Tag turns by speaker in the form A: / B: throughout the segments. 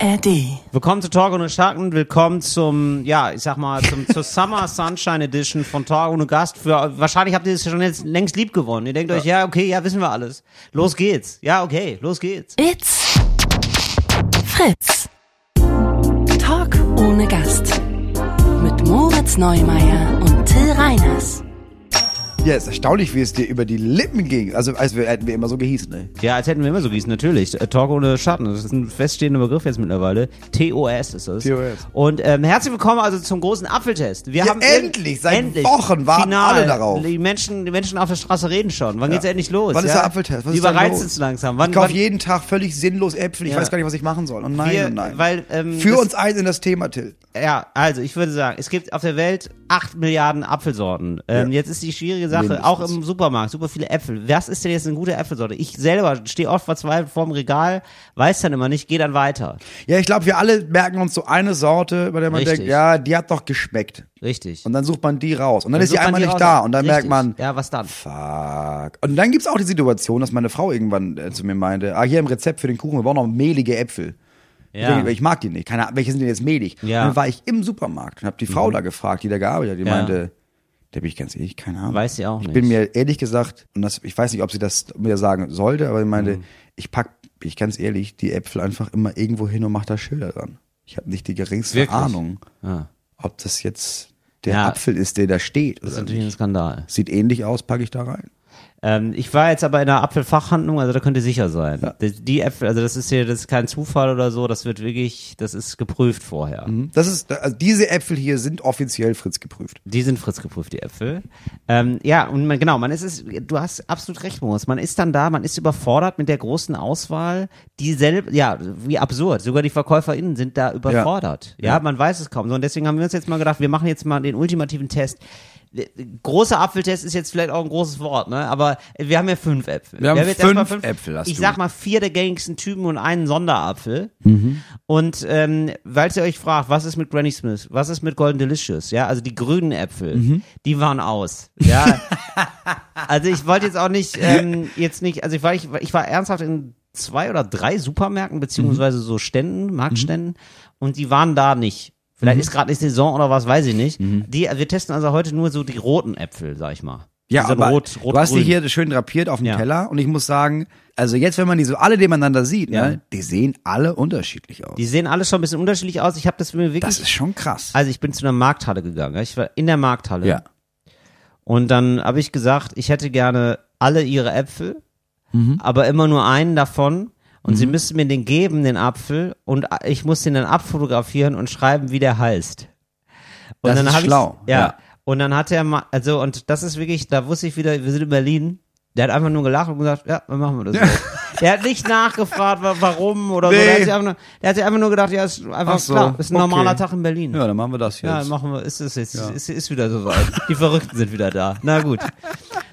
A: ARD.
B: Willkommen zu Talk ohne Schatten, willkommen zum, ja, ich sag mal, zum, zur Summer Sunshine Edition von Talk ohne Gast. Für, wahrscheinlich habt ihr das schon jetzt längst lieb gewonnen. Ihr denkt euch, ja, okay, ja, wissen wir alles. Los geht's. Ja, okay, los geht's.
A: It's Fritz. Talk ohne Gast. Mit Moritz Neumeier und Till Reiners.
C: Ja, ist erstaunlich, wie es dir über die Lippen ging. Also, als wir, hätten wir immer so gehießen, ne?
B: Ja, als hätten wir immer so gießen, natürlich. Äh, Talk ohne Schatten, das ist ein feststehender Begriff jetzt mittlerweile. TOS ist es.
C: TOS.
B: Und ähm, herzlich willkommen also zum großen Apfeltest. Wir
C: Ja,
B: haben
C: endlich, seit Wochen warten
B: Final.
C: alle darauf.
B: Die Menschen, die Menschen auf der Straße reden schon. Wann geht's endlich los?
C: Wann ist
B: ja?
C: der Apfeltest? Was ist
B: bereit
C: los?
B: sind langsam? Wann,
C: Ich kaufe jeden Tag völlig sinnlos Äpfel. Ich
B: Ja.
C: weiß gar nicht, was ich machen soll. Und nein,
B: Wir-
C: und nein.
B: weil, ähm,
C: Führ uns ein in das Thema, Till.
B: Ja, also ich würde sagen, es gibt auf der Welt acht Milliarden Apfelsorten. Ähm,
C: Ja.
B: Jetzt ist die schwierige Sache,
C: Mindestens.
B: auch im Supermarkt, super viele Äpfel. Was ist denn jetzt eine gute Äpfelsorte? Ich selber stehe oft verzweifelt vorm Regal, weiß dann immer nicht, gehe dann weiter.
C: Ja, ich glaube, wir alle merken uns so eine Sorte, bei der man
B: Richtig.
C: denkt, ja, die hat doch geschmeckt.
B: Richtig.
C: Und dann sucht man die raus. Und dann, ist sie
B: sucht man
C: einmal
B: die
C: nicht
B: raus.
C: da. Und dann
B: Richtig.
C: merkt man,
B: Ja, was dann?
C: fuck. Und dann gibt's auch die Situation, dass meine Frau irgendwann äh, zu mir meinte, ah, hier im Rezept für den Kuchen, wir brauchen noch mehlige Äpfel. Ich,
B: Ja.
C: denke, ich mag die nicht. Keine Ahnung, welche sind denn jetzt mehlig?
B: Ja.
C: Und dann war ich im Supermarkt und habe die Frau da gefragt, die da gearbeitet hat. Die
B: Ja.
C: meinte, da bin ich ganz ehrlich, keine Ahnung.
B: Weiß sie auch
C: Ich
B: nicht.
C: bin mir ehrlich gesagt, und das, ich weiß nicht, ob sie das mir sagen sollte, aber sie meinte,
B: Mhm.
C: ich pack, bin ich ganz ehrlich, die Äpfel einfach immer irgendwo hin und mach da Schilder dran. Ich habe nicht die geringste
B: Wirklich?
C: Ahnung,
B: Ja.
C: ob das jetzt der
B: Ja.
C: Apfel ist, der da steht.
B: Das ist natürlich ein
C: nicht.
B: Skandal.
C: Sieht ähnlich aus, packe ich da rein.
B: Ähm, ich war jetzt aber in einer Apfelfachhandlung, also da könnt ihr sicher sein. Die, die Äpfel, also das ist hier, das ist kein Zufall oder so, das wird wirklich, das ist geprüft vorher.
C: Das ist, also diese Äpfel hier sind offiziell Fritz geprüft.
B: Die sind Fritz geprüft, die Äpfel. Ähm, ja, und man, genau, man ist es, du hast absolut recht, Moritz. Man ist dann da, man ist überfordert mit der großen Auswahl, die selber, ja, wie absurd. Sogar die VerkäuferInnen sind da überfordert. Ja,
C: Ja.
B: man weiß es kaum. So, und deswegen haben wir uns jetzt mal gedacht, wir machen jetzt mal den ultimativen Test. Großer Apfeltest ist jetzt vielleicht auch ein großes Wort, ne? Aber wir haben ja fünf Äpfel.
C: Wir haben
B: jetzt erstmal
C: fünf Äpfel, hast
B: Ich sag mal vier der gängigsten Typen und einen Sonderapfel.
C: Mhm.
B: Und ähm, weil ihr euch fragt, was ist mit Granny Smith, was ist mit Golden Delicious, ja, also die grünen Äpfel,
C: Mhm.
B: die waren aus, ja. also ich wollte jetzt auch nicht, ähm, jetzt nicht, also ich war, ich, ich war ernsthaft in zwei oder drei Supermärkten beziehungsweise so Ständen, Marktständen und die waren da nicht. Vielleicht ist gerade nicht Saison oder was, weiß ich nicht. Die, wir testen also heute nur so die roten Äpfel, sag ich mal.
C: Ja,
B: die
C: aber
B: rot, rot,
C: du hast die
B: grün.
C: hier schön drapiert auf dem
B: Ja.
C: Teller und ich muss sagen, also jetzt, wenn man die so alle nebeneinander sieht,
B: Ja.
C: ne, die sehen alle unterschiedlich aus.
B: Die sehen alle schon ein bisschen unterschiedlich aus. Ich habe das mir wirklich
C: das ist schon krass.
B: Also ich bin zu einer Markthalle gegangen. Ich war in der Markthalle.
C: ja.
B: Und dann habe ich gesagt, ich hätte gerne alle ihre Äpfel,
C: Mhm.
B: aber immer nur einen davon. Und sie müssten mir den geben, den Apfel, und ich muss den dann abfotografieren und schreiben, wie der heißt. Und
C: Das
B: dann
C: ist schlau,
B: Ja.
C: ja.
B: Und dann hat er mal, also, und das ist wirklich, da wusste ich wieder, wir sind in Berlin. Der hat einfach nur gelacht und gesagt, ja, dann machen wir das so. Der hat nicht nachgefragt, wa- warum oder so. Der
C: Nee.
B: hat, sich einfach nur, der hat sich einfach nur gedacht, ja, ist einfach
C: Ach so,
B: klar, ist ein
C: okay.
B: normaler Tag in Berlin.
C: Ja, dann machen wir das jetzt.
B: Ja, machen wir, ist es jetzt, ist, ist wieder soweit. Die Verrückten sind wieder da. Na gut.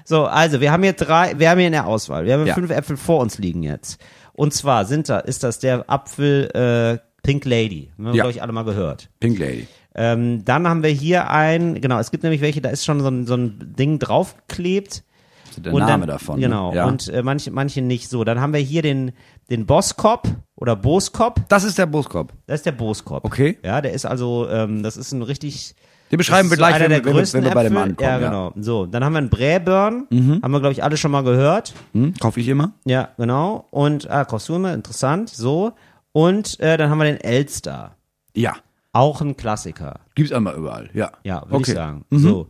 B: So, also, wir haben hier drei, wir haben hier in der Auswahl, wir haben
C: Ja.
B: fünf Äpfel vor uns liegen jetzt. Und zwar sind da, ist das der Apfel, äh, Pink Lady. Haben wir,
C: Ja.
B: glaube ich, alle mal gehört.
C: Pink Lady.
B: Ähm, dann haben wir hier ein, genau, es gibt nämlich welche, da ist schon so ein, so ein Ding draufgeklebt.
C: Ist der
B: und
C: Name
B: dann,
C: davon.
B: Genau.
C: Ne? Ja.
B: Und äh, manche, manche nicht so. Dann haben wir hier den, den Bosskop oder Boskop.
C: das ist der Buskop.
B: Das ist der Boskop.
C: Okay.
B: Ja, der ist also, ähm, das ist ein richtig,
C: Den beschreiben wir
B: ist so
C: gleich, wenn,
B: der
C: wir- wenn, wir- bei dem ankommen.
B: Ja, genau. So, dann haben wir einen Bräburn. Haben wir, glaube ich, alle schon mal gehört.
C: Hm? Kaufe ich immer?
B: Ja, genau. Und, ah, Kostüme, interessant. So. Und äh, dann haben wir den Elster.
C: Ja.
B: Auch ein Klassiker.
C: Gibt's einmal überall. Ja.
B: Ja, würde
C: okay.
B: ich sagen. So.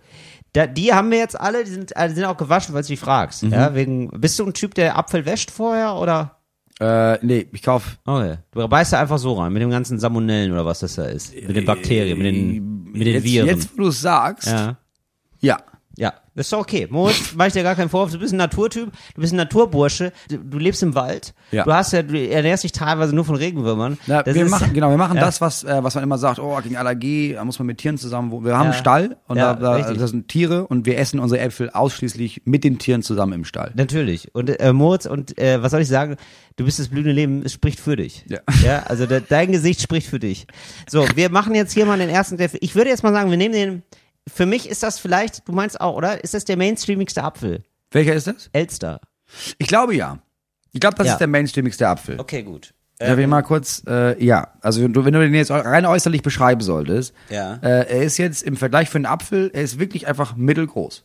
B: Da, die haben wir jetzt alle, die sind, äh, die sind auch gewaschen, weil du die fragst.
C: Mhm.
B: Ja, wegen, bist du ein Typ, der Apfel wäscht vorher oder?
C: Äh, nee, ich kauf.
B: Okay. Du beißt da einfach so rein, mit dem ganzen Salmonellen oder was das da ist. Mit den Bakterien, mit den, mit den
C: jetzt,
B: Viren.
C: Jetzt, wo du sagst.
B: ja.
C: ja.
B: Ja, das ist doch okay. Moritz, mach ich dir gar keinen Vorwurf. Du bist ein Naturtyp, du bist ein Naturbursche, du, du lebst im Wald.
C: Ja.
B: Du hast ja, du ernährst dich teilweise nur von Regenwürmern.
C: Na,
B: Das
C: wir
B: ist-
C: machen, genau, wir machen
B: Ja.
C: das, was, äh, was man immer sagt, oh, gegen Allergie, da muss man mit Tieren zusammen wohnen. Wir haben
B: Ja.
C: einen Stall und
B: Ja,
C: da, da das sind Tiere und wir essen unsere Äpfel ausschließlich mit den Tieren zusammen im Stall.
B: Natürlich. Und äh, Moritz, und äh, was soll ich sagen? Du bist das blühende Leben, es spricht für dich.
C: Ja.
B: ja also de, dein Gesicht spricht für dich. So, wir machen jetzt hier mal den ersten. Ich würde jetzt mal sagen, wir nehmen den. Für mich ist das vielleicht, du meinst auch, oder? Ist das der mainstreamigste Apfel?
C: Welcher ist das?
B: Elster.
C: Ich glaube ja. Ich glaube, das
B: Ja.
C: ist der mainstreamigste Apfel.
B: Okay, gut.
C: Darf ich mal kurz, äh, ja, also wenn du, wenn du den jetzt rein äußerlich beschreiben solltest,
B: Ja.
C: äh, er ist jetzt im Vergleich für einen Apfel, er ist wirklich einfach mittelgroß.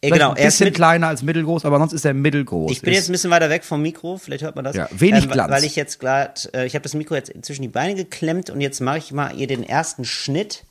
B: Äh, genau,
C: ein
B: er ist
C: bisschen kleiner als mittelgroß, aber sonst ist er mittelgroß.
B: Ich bin
C: ist,
B: jetzt ein bisschen weiter weg vom Mikro, vielleicht hört man das.
C: Ja, wenig
B: ähm,
C: Glanz.
B: Weil ich jetzt gerade, äh, ich habe das Mikro jetzt zwischen die Beine geklemmt und jetzt mache ich mal ihr den ersten Schnitt.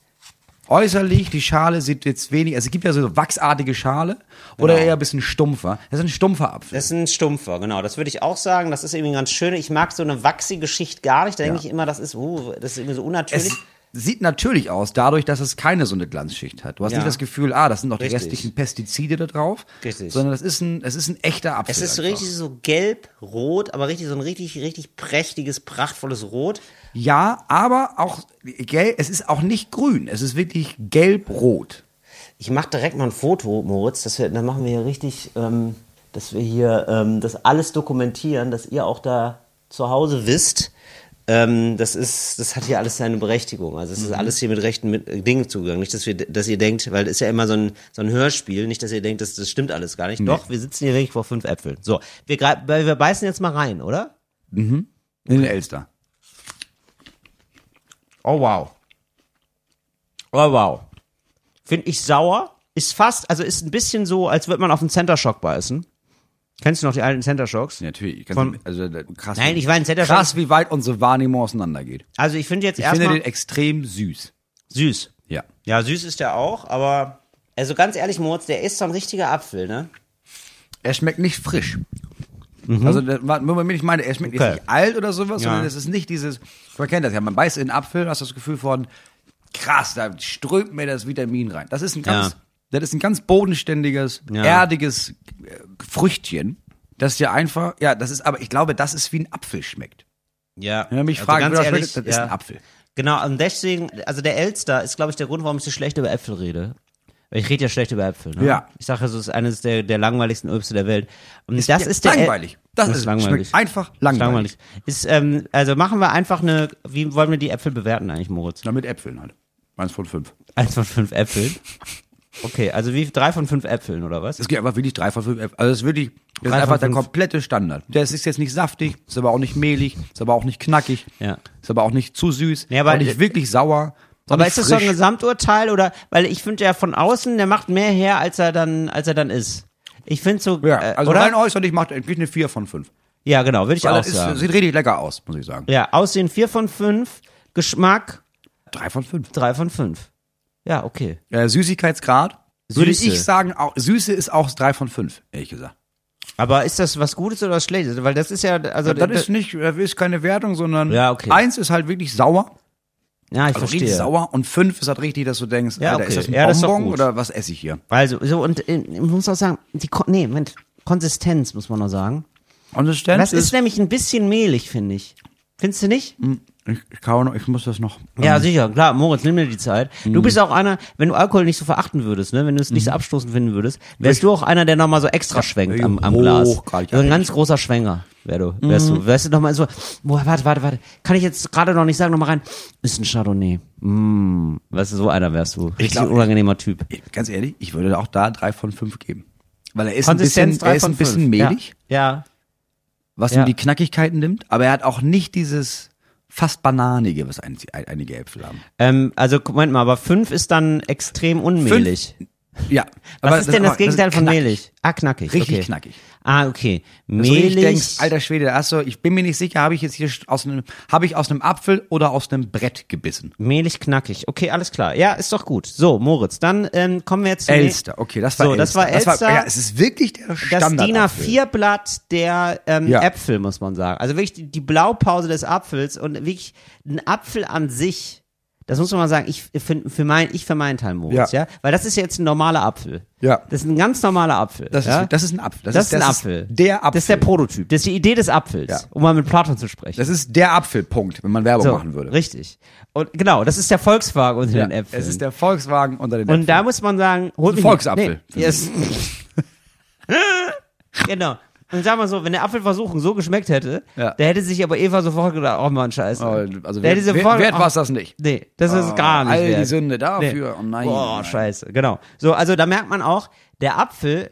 C: Äußerlich, die Schale sieht jetzt wenig, also es gibt ja so wachsartige Schale oder
B: Genau.
C: eher ein bisschen stumpfer. Das ist ein stumpfer Apfel.
B: Das ist ein Stumpfer, genau. Das würde ich auch sagen. Das ist irgendwie ganz schön. Ich mag so eine wachsige Schicht gar nicht. Da denke
C: Ja.
B: ich immer, das ist, uh, das ist irgendwie so unnatürlich.
C: Es sieht natürlich aus, dadurch, dass es keine so eine Glanzschicht hat. Du hast
B: Ja.
C: nicht das Gefühl, ah, das sind noch die
B: Richtig.
C: restlichen Pestizide da drauf,
B: Richtig.
C: sondern das ist ein, es ist ein echter Apfel.
B: Es ist
C: einfach.
B: richtig so gelb, rot, aber richtig so ein richtig, richtig prächtiges, prachtvolles Rot.
C: Ja, aber auch gelb, es ist auch nicht grün, es ist wirklich gelb-rot.
B: Ich mache direkt mal ein Foto, Moritz. Das wir, dann machen wir hier richtig, ähm, dass wir hier ähm, das alles dokumentieren, dass ihr auch da zu Hause wisst. Ähm, das ist, das hat hier alles seine Berechtigung. Also es ist alles hier mit rechten mit, äh, Dingen zugegangen. Nicht, dass wir, dass ihr denkt, weil es ist ja immer so ein, so ein Hörspiel, nicht, dass ihr denkt, das, das stimmt alles gar nicht. Doch, wir sitzen hier wirklich vor fünf Äpfeln. So, wir, wir beißen jetzt mal rein, oder?
C: In den Elster.
B: Oh wow. Oh wow. Finde ich sauer. Ist fast, also ist ein bisschen so, als würde man auf einen Center Shock beißen. Kennst du noch die alten Center Shocks?
C: Natürlich.
B: Von-
C: also krass.
B: Nein, ich meine Center Shock.
C: krass, wie weit unsere Wahrnehmung auseinandergeht.
B: Also ich finde jetzt
C: Ich finde
B: erstmal
C: den extrem süß.
B: süß.
C: Ja.
B: Ja, süß ist der auch, aber also ganz ehrlich, Moritz, der ist so ein richtiger Apfel, ne?
C: Er schmeckt nicht frisch. Also, der- womit ich meine, er schmeckt
B: Mhm. Okay.
C: jetzt nicht alt oder sowas,
B: Ja.
C: sondern es ist nicht dieses, man kennt das ja, man beißt in einen Apfel, hast das Gefühl von, krass, da strömt mir das Vitamin rein. Das ist ein ganz,
B: Ja.
C: das ist ein ganz bodenständiges,
B: Ja.
C: erdiges äh, Früchtchen, das ja einfach, ja, das ist, aber ich glaube, das ist wie ein Apfel schmeckt.
B: Ja.
C: Wenn man mich
B: also
C: fragt,
B: ganz
C: das
B: ehrlich,
C: schmeckt, das ist
B: ja.
C: ein Apfel.
B: Genau, und deswegen, also der Elster ist, glaube ich, der Grund, warum ich so schlecht über Äpfel rede. Ich rede ja schlecht über Äpfel. Ne?
C: Ja.
B: Ich sage, es ist eines der, der langweiligsten Obste der Welt. Und das
C: ja
B: ist der
C: langweilig. Das
B: Das
C: ist
B: ist langweilig.
C: Einfach langweilig.
B: Ist, ähm, also machen wir einfach eine, wie wollen wir die Äpfel bewerten eigentlich, Moritz?
C: Na, mit Äpfeln halt. Eins von fünf.
B: Eins von fünf Äpfeln. Okay, also wie drei von fünf Äpfeln oder was?
C: Es geht einfach wirklich drei von fünf Äpfeln. Also es ist wirklich, das
B: Drei
C: ist einfach der komplette Standard. Der ist jetzt nicht saftig, ist aber auch nicht mehlig, ist aber auch nicht knackig,
B: Ja.
C: ist aber auch nicht zu süß,
B: Ja, aber-
C: auch nicht wirklich sauer.
B: Aber ist das so ein
C: frisch.
B: Gesamturteil oder, weil ich finde ja von außen, der macht mehr her, als er dann, als er dann ist. Ich finde so,
C: Ja,
B: äh,
C: also
B: oder?
C: rein äußerlich macht er wirklich eine vier von fünf.
B: ja, genau, würde ich
C: Weil
B: auch
C: ist,
B: sagen.
C: sieht richtig lecker aus, muss ich sagen.
B: Ja, Aussehen vier von fünf, Geschmack
C: Drei von fünf.
B: drei von fünf. Ja, okay.
C: Äh, Süßigkeitsgrad würde
B: Süße.
C: ich sagen, auch, Süße ist auch drei von fünf, ehrlich gesagt.
B: Aber ist das was Gutes oder was Schlechtes? Weil das ist ja, also,
C: das ist nicht, das ist keine Wertung, sondern
B: Ja, okay.
C: eins ist halt wirklich sauer,
B: ja, ich
C: also richtig
B: verstehe.
C: sauer und fünf ist halt richtig, dass du denkst,
B: Ja,
C: Alter,
B: okay.
C: ist das ein
B: Ja, das ist
C: Bonbon
B: gut.
C: oder was esse ich hier?
B: Also, so, und äh, ich muss auch sagen, die, Kon nee, Moment, Konsistenz muss man noch sagen.
C: Konsistenz
B: Das ist nämlich ein bisschen mehlig, finde ich. Findest du nicht?
C: Ich, ich kaue noch, ich muss das noch.
B: Ja, sicher, klar, Moritz, nimm dir die Zeit. Du bist auch einer, wenn du Alkohol nicht so verachten würdest, ne, wenn du es nicht so abstoßend finden würdest, wärst du auch einer, der nochmal so extra schwenkt am, am Glas. So ein ganz großer Schwenger wär du, wärst du. Wärst du nochmal so, boah, warte, warte, warte, kann ich jetzt gerade noch nicht sagen, nochmal rein, ist ein Chardonnay. Mm, weißt du, so einer wärst du. Richtig
C: glaub,
B: unangenehmer Typ.
C: Ganz ehrlich, ich würde auch da drei von fünf geben. Weil er ist ein
B: Konsistenz
C: bisschen, er ist ein bisschen
B: fünf.
C: mehlig,
B: Ja. ja.
C: was
B: Ja.
C: ihm die Knackigkeiten nimmt, aber er hat auch nicht dieses fast bananige, was ein, ein, einige Äpfel haben.
B: Ähm, also, Moment mal, aber fünf ist dann extrem unmehlig.
C: Ja.
B: Was ist denn das,
C: aber-
B: Gegenteil
C: ist
B: von
C: knackig.
B: mehlig? Ah, knackig.
C: Richtig
B: okay.
C: knackig.
B: Ah, okay.
C: Dass du richtig
B: Mehlig.
C: denkst, alter Schwede, du, ich bin mir nicht sicher, habe ich jetzt hier aus einem, habe ich aus einem Apfel oder aus einem Brett gebissen?
B: Mehlig knackig. Okay, alles klar. Ja, ist doch gut. So, Moritz, dann ähm, kommen wir jetzt zu
C: Elster, okay, das war
B: So,
C: Elster.
B: das war Elster.
C: ja, es ist wirklich der
B: das
C: Standard.
B: DIN A4-Blatt der ähm,
C: Ja.
B: Äpfel, muss man sagen. Also wirklich die, die Blaupause des Apfels und wirklich ein Apfel an sich. Das muss man mal sagen, ich für, für mein, ich für meinen Teil, Moritz, ja.
C: Ja.
B: Weil das ist jetzt ein normaler Apfel.
C: Ja.
B: Das ist ein ganz normaler Apfel.
C: Das,
B: ja?
C: ist, das ist ein Apfel.
B: Das, ist ein Apfel.
C: der Apfel.
B: Das ist der Prototyp. Das ist die Idee des Apfels,
C: Ja.
B: um mal mit Platon zu sprechen.
C: Das ist der Apfelpunkt, wenn man Werbung machen würde.
B: Richtig. Und genau, das ist der Volkswagen unter
C: Ja,
B: den Äpfeln.
C: es ist der Volkswagen unter den
B: Und
C: Äpfeln.
B: da muss man sagen, holt mich
C: Volksapfel.
B: Nicht, nee, yes. genau. Und sag mal so, wenn der Apfelversuch so geschmeckt hätte,
C: Ja.
B: der hätte sich aber Eva sofort gedacht, oh Mann, scheiße.
C: Oh, also wert,
B: sofort,
C: wert war es das nicht.
B: Nee, das ist
C: Oh,
B: gar nicht
C: all die
B: wert.
C: Sünde dafür. Oh nein,
B: Boah, scheiße. Genau. So, also da merkt man auch, der Apfel,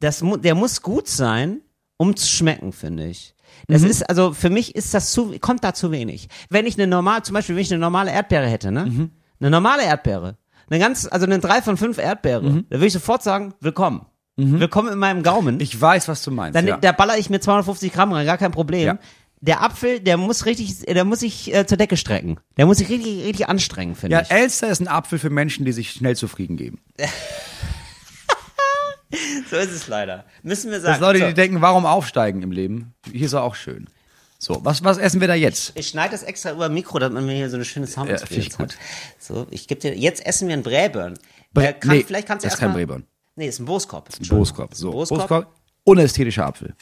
B: das, der muss gut sein, um zu schmecken, finde ich. Das
C: Mhm.
B: ist, also für mich ist das zu, kommt da zu wenig. Wenn ich eine normale, zum Beispiel, wenn ich eine normale Erdbeere hätte, ne?
C: Mhm.
B: Eine normale Erdbeere. Eine ganz, also eine 3 von 5 Erdbeere.
C: Mhm.
B: Da würde ich sofort sagen, willkommen. Willkommen in meinem Gaumen.
C: Ich weiß, was du meinst.
B: Dann,
C: ja.
B: Da baller ich mir 250 Gramm rein, gar kein Problem.
C: Ja.
B: Der Apfel, der muss richtig, der muss sich äh, zur Decke strecken. Der muss sich richtig, richtig anstrengen, finde
C: ja,
B: ich.
C: Elster ist ein Apfel für Menschen, die sich schnell zufrieden geben.
B: So ist es leider. Müssen wir sagen.
C: Das Leute,
B: so.
C: die denken, warum aufsteigen im Leben? Hier ist er auch schön. So, was, was essen wir da jetzt?
B: Ich schneide das extra über Mikro, damit man mir hier so eine schöne
C: Ja, finde ich
B: Sound
C: gut.
B: hat. So, ich gebe dir, jetzt essen wir einen Bräbern.
C: Bre-
B: Äh, kann,
C: nee,
B: vielleicht kannst du
C: das ist kein Bräbern.
B: Nee, ist ein Boskop.
C: Ein Boskop. So,
B: Boskop.
C: Boskop. Unästhetischer Apfel.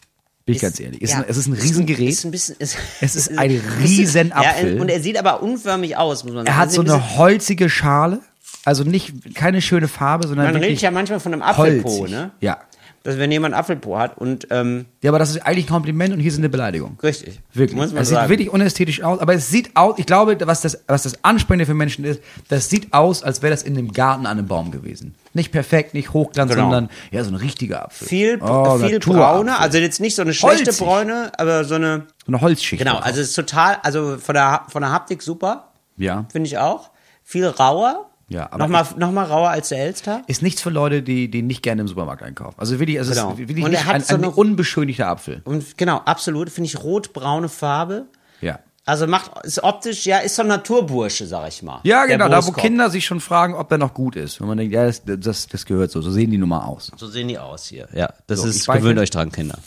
C: Bin ich
B: Ist-
C: ganz ehrlich. Ist
B: ja,
C: ein, es ist ein
B: Ist
C: Riesengerät.
B: ein bisschen, ist,
C: Es ist ein Riesenapfel.
B: Ja, und er sieht aber unförmig aus, muss man sagen.
C: er hat
B: Also
C: so
B: ein
C: eine holzige Schale. Also nicht, keine schöne Farbe, sondern
B: Man redet ja manchmal von einem Apfelpo,
C: holzig.
B: ne?
C: Ja.
B: Dass wenn jemand Apfelpo hat und, ähm,
C: Ja, aber das ist eigentlich ein Kompliment und hier ist eine Beleidigung.
B: richtig.
C: Wirklich.
B: Muss man
C: es sieht
B: sagen.
C: wirklich unästhetisch aus, aber es sieht aus, ich glaube, was das, was das Ansprechende für Menschen ist, das sieht aus, als wäre das in einem Garten an einem Baum gewesen. Nicht perfekt, nicht hochglanz,
B: Genau.
C: sondern ja, so ein richtiger Apfel.
B: viel,
C: Oh,
B: viel
C: Naturapfel.
B: braune, also jetzt nicht so eine schlechte
C: Holzig.
B: Bräune, aber so eine,
C: So eine Holzschicht.
B: genau, also es ist total, also von der, von der Haptik super,
C: ja.
B: finde ich auch. Viel rauer.
C: Ja, aber
B: nochmal, noch mal rauer als der Elster.
C: Ist nichts für Leute, die, die nicht gerne im Supermarkt einkaufen. Also wirklich, also
B: Genau.
C: es ist wirklich
B: Und er hat
C: ein,
B: so
C: ein
B: eine-
C: unbeschönigter Apfel.
B: Und genau, absolut, finde ich rot-braune Farbe.
C: Ja.
B: Also macht, ist optisch, ja, ist so ein Naturbursche, sag ich mal.
C: Ja, genau, da wo. Kinder sich schon fragen, ob der noch gut ist. Wenn man denkt, ja, das, das, das gehört so. So sehen die nun mal aus.
B: So sehen die aus hier. Ja, das
C: So,
B: ist, gewöhnt euch dran, Kinder.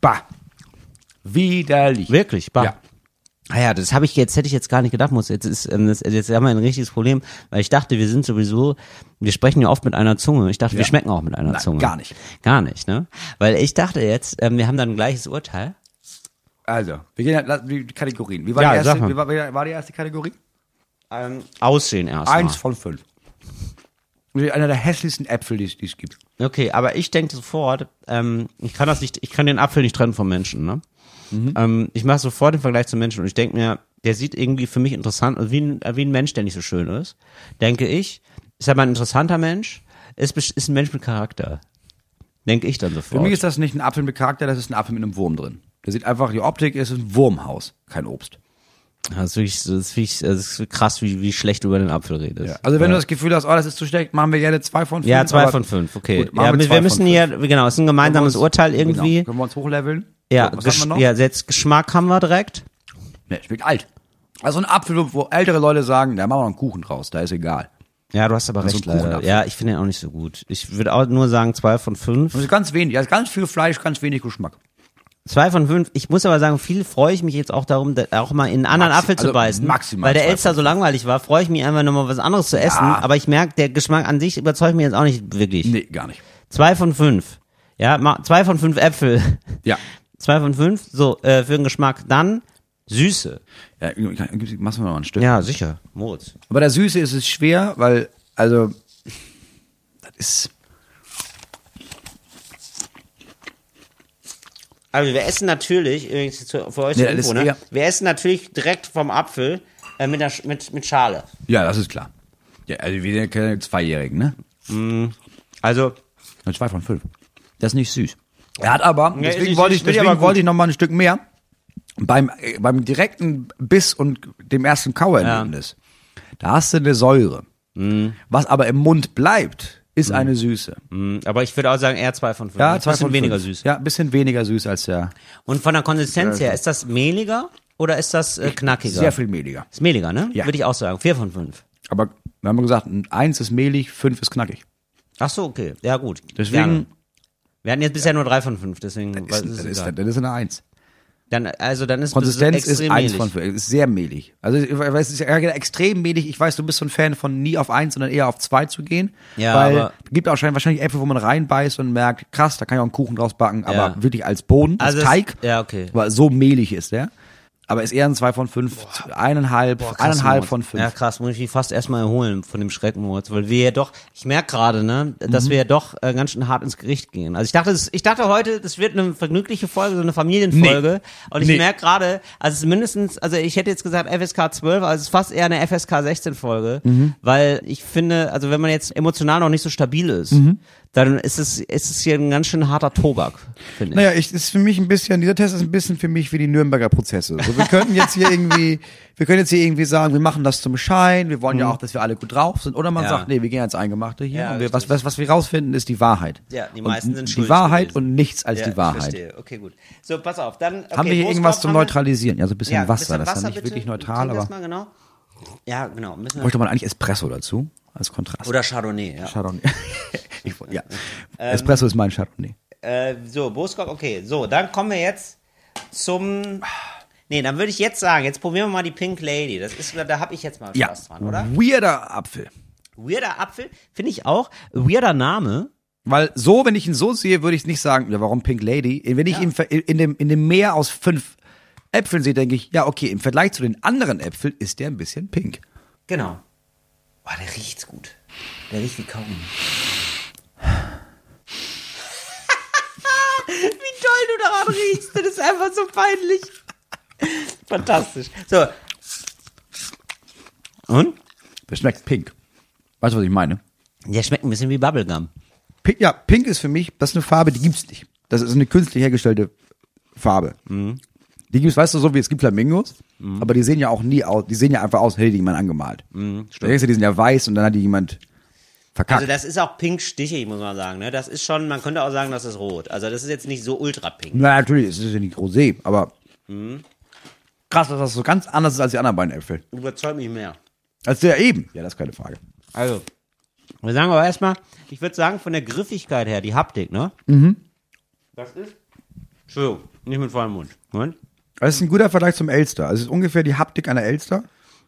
C: Bah. Widerlich.
B: Wirklich, bah.
C: Ja.
B: Ah ja, das habe ich jetzt, hätte ich jetzt gar nicht gedacht, muss. Jetzt ist, ähm, das, jetzt haben wir ein richtiges Problem, weil ich dachte, wir sind sowieso, wir sprechen ja oft mit einer Zunge. Ich dachte, wir
C: Ja.
B: schmecken auch mit einer
C: Nein,
B: Zunge.
C: gar nicht.
B: Gar nicht, ne? Weil ich dachte jetzt, ähm, wir haben dann ein gleiches Urteil.
C: Also, wir gehen ja, die Kategorien. Wie war,
B: Ja,
C: die, erste,
B: mal.
C: wie war, wie war die erste Kategorie?
B: Ähm, Aussehen erstmal.
C: Eins von fünf. Einer der hässlichsten Äpfel, die es die es gibt.
B: Okay, aber ich denke sofort, ähm, ich kann das nicht, ich kann den Apfel nicht trennen vom Menschen, ne? Ähm, ich mache sofort den Vergleich zum Menschen und ich denke mir, der sieht irgendwie für mich interessant, also wie ein, äh, wie ein Mensch, der nicht so schön ist. Denke ich, ist aber ein interessanter Mensch, ist, ist ein Mensch mit Charakter. Denke ich dann
C: Für
B: sofort.
C: mich ist das nicht ein Apfel mit Charakter, das ist ein Apfel mit einem Wurm drin. Der sieht einfach, die Optik ist ein Wurmhaus, kein Obst.
B: das ist wirklich, das ist wirklich das ist krass, wie, wie schlecht du über den Apfel redest.
C: Also wenn du das Gefühl hast, oh, das ist zu schlecht, machen wir gerne zwei von fünf.
B: Ja, zwei von fünf, okay.
C: Gut,
B: ja,
C: wir
B: wir, müssen hier, genau, es ist ein gemeinsames
C: wir uns-
B: Urteil irgendwie.
C: Genau. Können wir uns hochleveln?
B: Ja,
C: So, was haben wir noch?
B: Gesch ja, jetzt Geschmack haben wir direkt.
C: Nee, schmeckt alt. Also ein Apfel, wo ältere Leute sagen, da machen wir noch einen Kuchen draus, da ist egal.
B: Ja, du hast aber
C: Also
B: recht, leider. Ja, ich finde den auch nicht so gut. Ich würde auch nur sagen zwei von fünf.
C: Also ganz wenig, also ganz viel Fleisch, ganz wenig Geschmack.
B: Zwei von fünf. Ich muss aber sagen, viel freue ich mich jetzt auch darum, da- auch mal in einen anderen
C: Maxi-
B: Apfel zu
C: also
B: beißen.
C: maximal
B: Weil der Elster so langweilig war, freue ich mich einfach nochmal was anderes zu essen. Aber ich merke, der Geschmack an sich überzeugt mich jetzt auch nicht wirklich.
C: Nee, gar nicht.
B: Zwei von fünf. Ja, zwei von fünf Äpfel.
C: Ja.
B: Zwei von fünf. So, äh, für den Geschmack. Dann Süße.
C: ja machst du mal ein Stück.
B: Ja, sicher. Moritz.
C: Aber der Süße ist es schwer, weil, also, das ist,
B: Also wir essen natürlich, übrigens für euch
C: Nee,
B: Info,
C: ist
B: ne?
C: eher-
B: wir essen natürlich direkt vom Apfel äh, mit, der, mit, mit Schale.
C: ja, das ist klar. Ja, also wir sind keine Zweijährigen, ne?
B: Also,
C: Ein Zwei von fünf. Das ist nicht süß. Er hat aber,
B: ist
C: deswegen
B: nicht
C: wollte ich,
B: ich
C: deswegen wollte ich noch mal ein Stück mehr. Beim, äh, beim direkten Biss und dem ersten Kauerlebnis, da hast du eine Säure.
B: Mhm.
C: Was aber im Mund bleibt, ist eine Süße.
B: mh, aber ich würde auch sagen eher zwei von fünf.
C: Ja,
B: Ein
C: zwei
B: bisschen
C: von
B: weniger
C: fünf.
B: süß.
C: Ja, ein bisschen weniger süß als der.
B: Und von der Konsistenz her, ist das mehliger oder ist das äh, knackiger?
C: Sehr viel mehliger.
B: Ist mehliger, ne?
C: Ja.
B: Würde ich auch sagen. Vier von fünf.
C: Aber wir haben gesagt, ein eins ist mehlig, fünf ist knackig.
B: Ach so, okay. Ja, gut.
C: Deswegen
B: Gerne. Wir hatten jetzt bisher nur drei von fünf, deswegen
C: ist,
B: ist,
C: das
B: es
C: ist,
B: egal.
C: das ist eine eins.
B: Dann, also dann ist
C: Konsistenz
B: es
C: ist eins
B: mehlig.
C: von fünf. Ist sehr mehlig. Also ich weiß, es ist ja extrem mehlig. Ich weiß, du bist so ein Fan von nie auf eins, sondern eher auf zwei zu gehen.
B: Ja,
C: weil
B: aber-
C: gibt auch wahrscheinlich, Äpfel, wo man reinbeißt und merkt, krass, da kann ich auch einen Kuchen draus backen, aber
B: Ja.
C: wirklich als Boden, als
B: Also es-
C: Teig.
B: ja, okay.
C: Aber so mehlig ist der. Aber ist eher ein zwei von fünf, eineinhalb,
B: Krass,
C: eineinhalb von fünf.
B: Ja, krass, muss ich mich fast erstmal erholen von dem Schrecken, Moritz, weil wir ja doch, ich merke gerade, ne,
C: Mhm.
B: dass wir ja doch äh, ganz schön hart ins Gericht gehen. Also ich dachte, das, ich dachte heute, das wird eine vergnügliche Folge, so eine Familienfolge. Und ich
C: Nee.
B: merke gerade, also es ist mindestens, also ich hätte jetzt gesagt FSK 12, also es ist fast eher eine FSK 16 Folge,
C: Mhm.
B: weil ich finde, also wenn man jetzt emotional noch nicht so stabil ist,
C: Mhm.
B: Dann ist es, ist es hier ein ganz schön harter Tobak, finde ich.
C: Naja, ich, ist für mich ein bisschen, dieser Test ist ein bisschen für mich wie die Nürnberger Prozesse. So, wir könnten jetzt hier irgendwie, wir können jetzt hier irgendwie sagen, wir machen das zum Schein, wir wollen ja auch, dass wir alle gut drauf sind. Oder man
B: Mhm. Ja.
C: sagt, nee, wir gehen ans Eingemachte hier.
B: Ja,
C: und wir, was, was, was wir rausfinden, ist die Wahrheit.
B: Ja, die meisten
C: und
B: sind
C: Die
B: schuldig
C: Wahrheit
B: gewesen.
C: und nichts als
B: Ja,
C: die Wahrheit.
B: verstehe. Okay, gut. So, pass auf, dann. Okay,
C: Haben wir hier irgendwas zum Neutralisieren? Ja, so ein bisschen
B: Ja,
C: Wasser.
B: bisschen
C: das ist ja nicht
B: bitte.
C: wirklich neutral, aber.
B: das mal, genau. Ja, genau.
C: Bräuchte man eigentlich Espresso dazu? Als Kontrast.
B: Oder Chardonnay, ja.
C: Chardonnay. ich, ja.
B: Ähm,
C: Espresso ist mein Chardonnay.
B: Äh, so, Brustkorb, okay. So, dann kommen wir jetzt zum. Nee, dann würde ich jetzt sagen, jetzt probieren wir mal die Pink Lady. Das ist, da habe ich jetzt mal
C: Ja.
B: Spaß dran, oder?
C: Weirder Apfel.
B: Weirder Apfel, finde ich auch. Weirder Name.
C: Weil so, wenn ich ihn so sehe, würde ich nicht sagen, ja, warum Pink Lady? Wenn ich ihn ver- in dem, in dem Meer aus fünf Äpfeln sehe, denke ich, ja, okay, im Vergleich zu den anderen Äpfeln ist der ein bisschen pink.
B: Genau. Boah, der riecht's gut. Der riecht wie Kaugummi. Wie toll du daran riechst. Das ist einfach so peinlich. Fantastisch. So. Und?
C: Der schmeckt pink. Weißt du, was ich meine?
B: Der schmeckt ein bisschen wie Bubblegum.
C: Pink, ja, pink ist für mich, das ist eine Farbe, die gibt's nicht. Das ist eine künstlich hergestellte Farbe. Die gibt's, weißt du, so wie es gibt Flamingos, aber die sehen ja auch nie aus, die sehen ja einfach aus, hätte die jemand angemalt. Mhm, da denkst du, die sind ja weiß und dann hat die jemand verkackt.
B: Also das ist auch pink stichig, muss man sagen. Ne? Das ist schon, man könnte auch sagen, das ist rot. Also das ist jetzt nicht so ultra pink.
C: Na, natürlich, es ist ja nicht rosé, aber krass, dass das so ganz anders ist als die anderen beiden Äpfel.
B: Überzeugt mich mehr.
C: Als der eben. Ja, das ist keine Frage.
B: Also, wir sagen aber erstmal, ich würde sagen, von der Griffigkeit her, die Haptik, ne? Mhm. Das ist. Entschuldigung, nicht mit vollem Mund. Moment.
C: Das ist ein guter Vergleich zum Elster. Also es ist ungefähr die Haptik einer Elster.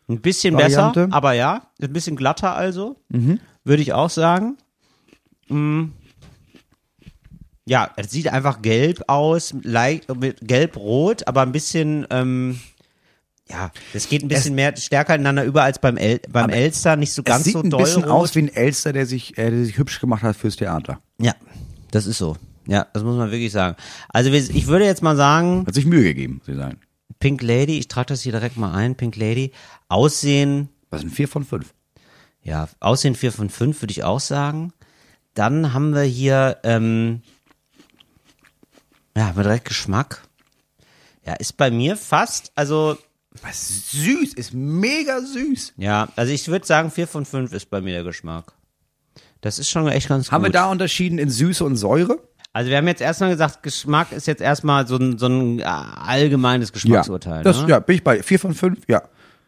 B: Ein bisschen
C: Variante.
B: besser, aber ja, ein bisschen glatter also, würde ich auch sagen. Mm. Ja, es sieht einfach gelb aus, gelb-rot, aber ein bisschen, ähm, ja, das geht ein bisschen mehr stärker ineinander über als beim, El beim Elster, nicht so ganz
C: es sieht
B: so
C: ein
B: doll
C: bisschen
B: rot.
C: aus wie ein Elster, der sich, äh, der sich hübsch gemacht hat fürs Theater.
B: Ja, das ist so. Ja, das muss man wirklich sagen. Also ich würde jetzt mal sagen,
C: Hat sich Mühe gegeben, ich sagen.
B: Pink Lady, ich trage das hier direkt mal ein, Pink Lady, Aussehen,
C: Was sind vier von fünf?
B: ja, Aussehen 4 von 5 würde ich auch sagen. Dann haben wir hier, ähm, ja, haben wir direkt Geschmack. Ja, ist bei mir fast, also,
C: Was süß, ist mega süß.
B: ja, also ich würde sagen 4 von 5 ist bei mir der Geschmack. Das ist schon echt ganz
C: Haben wir
B: gut.
C: da unterschieden in Süße und Säure?
B: Also wir haben jetzt erstmal gesagt, Geschmack ist jetzt erstmal so ein, so ein äh, allgemeines Geschmacksurteil.
C: Das,
B: ne?
C: ja, bin ich bei vier von fünf, ja.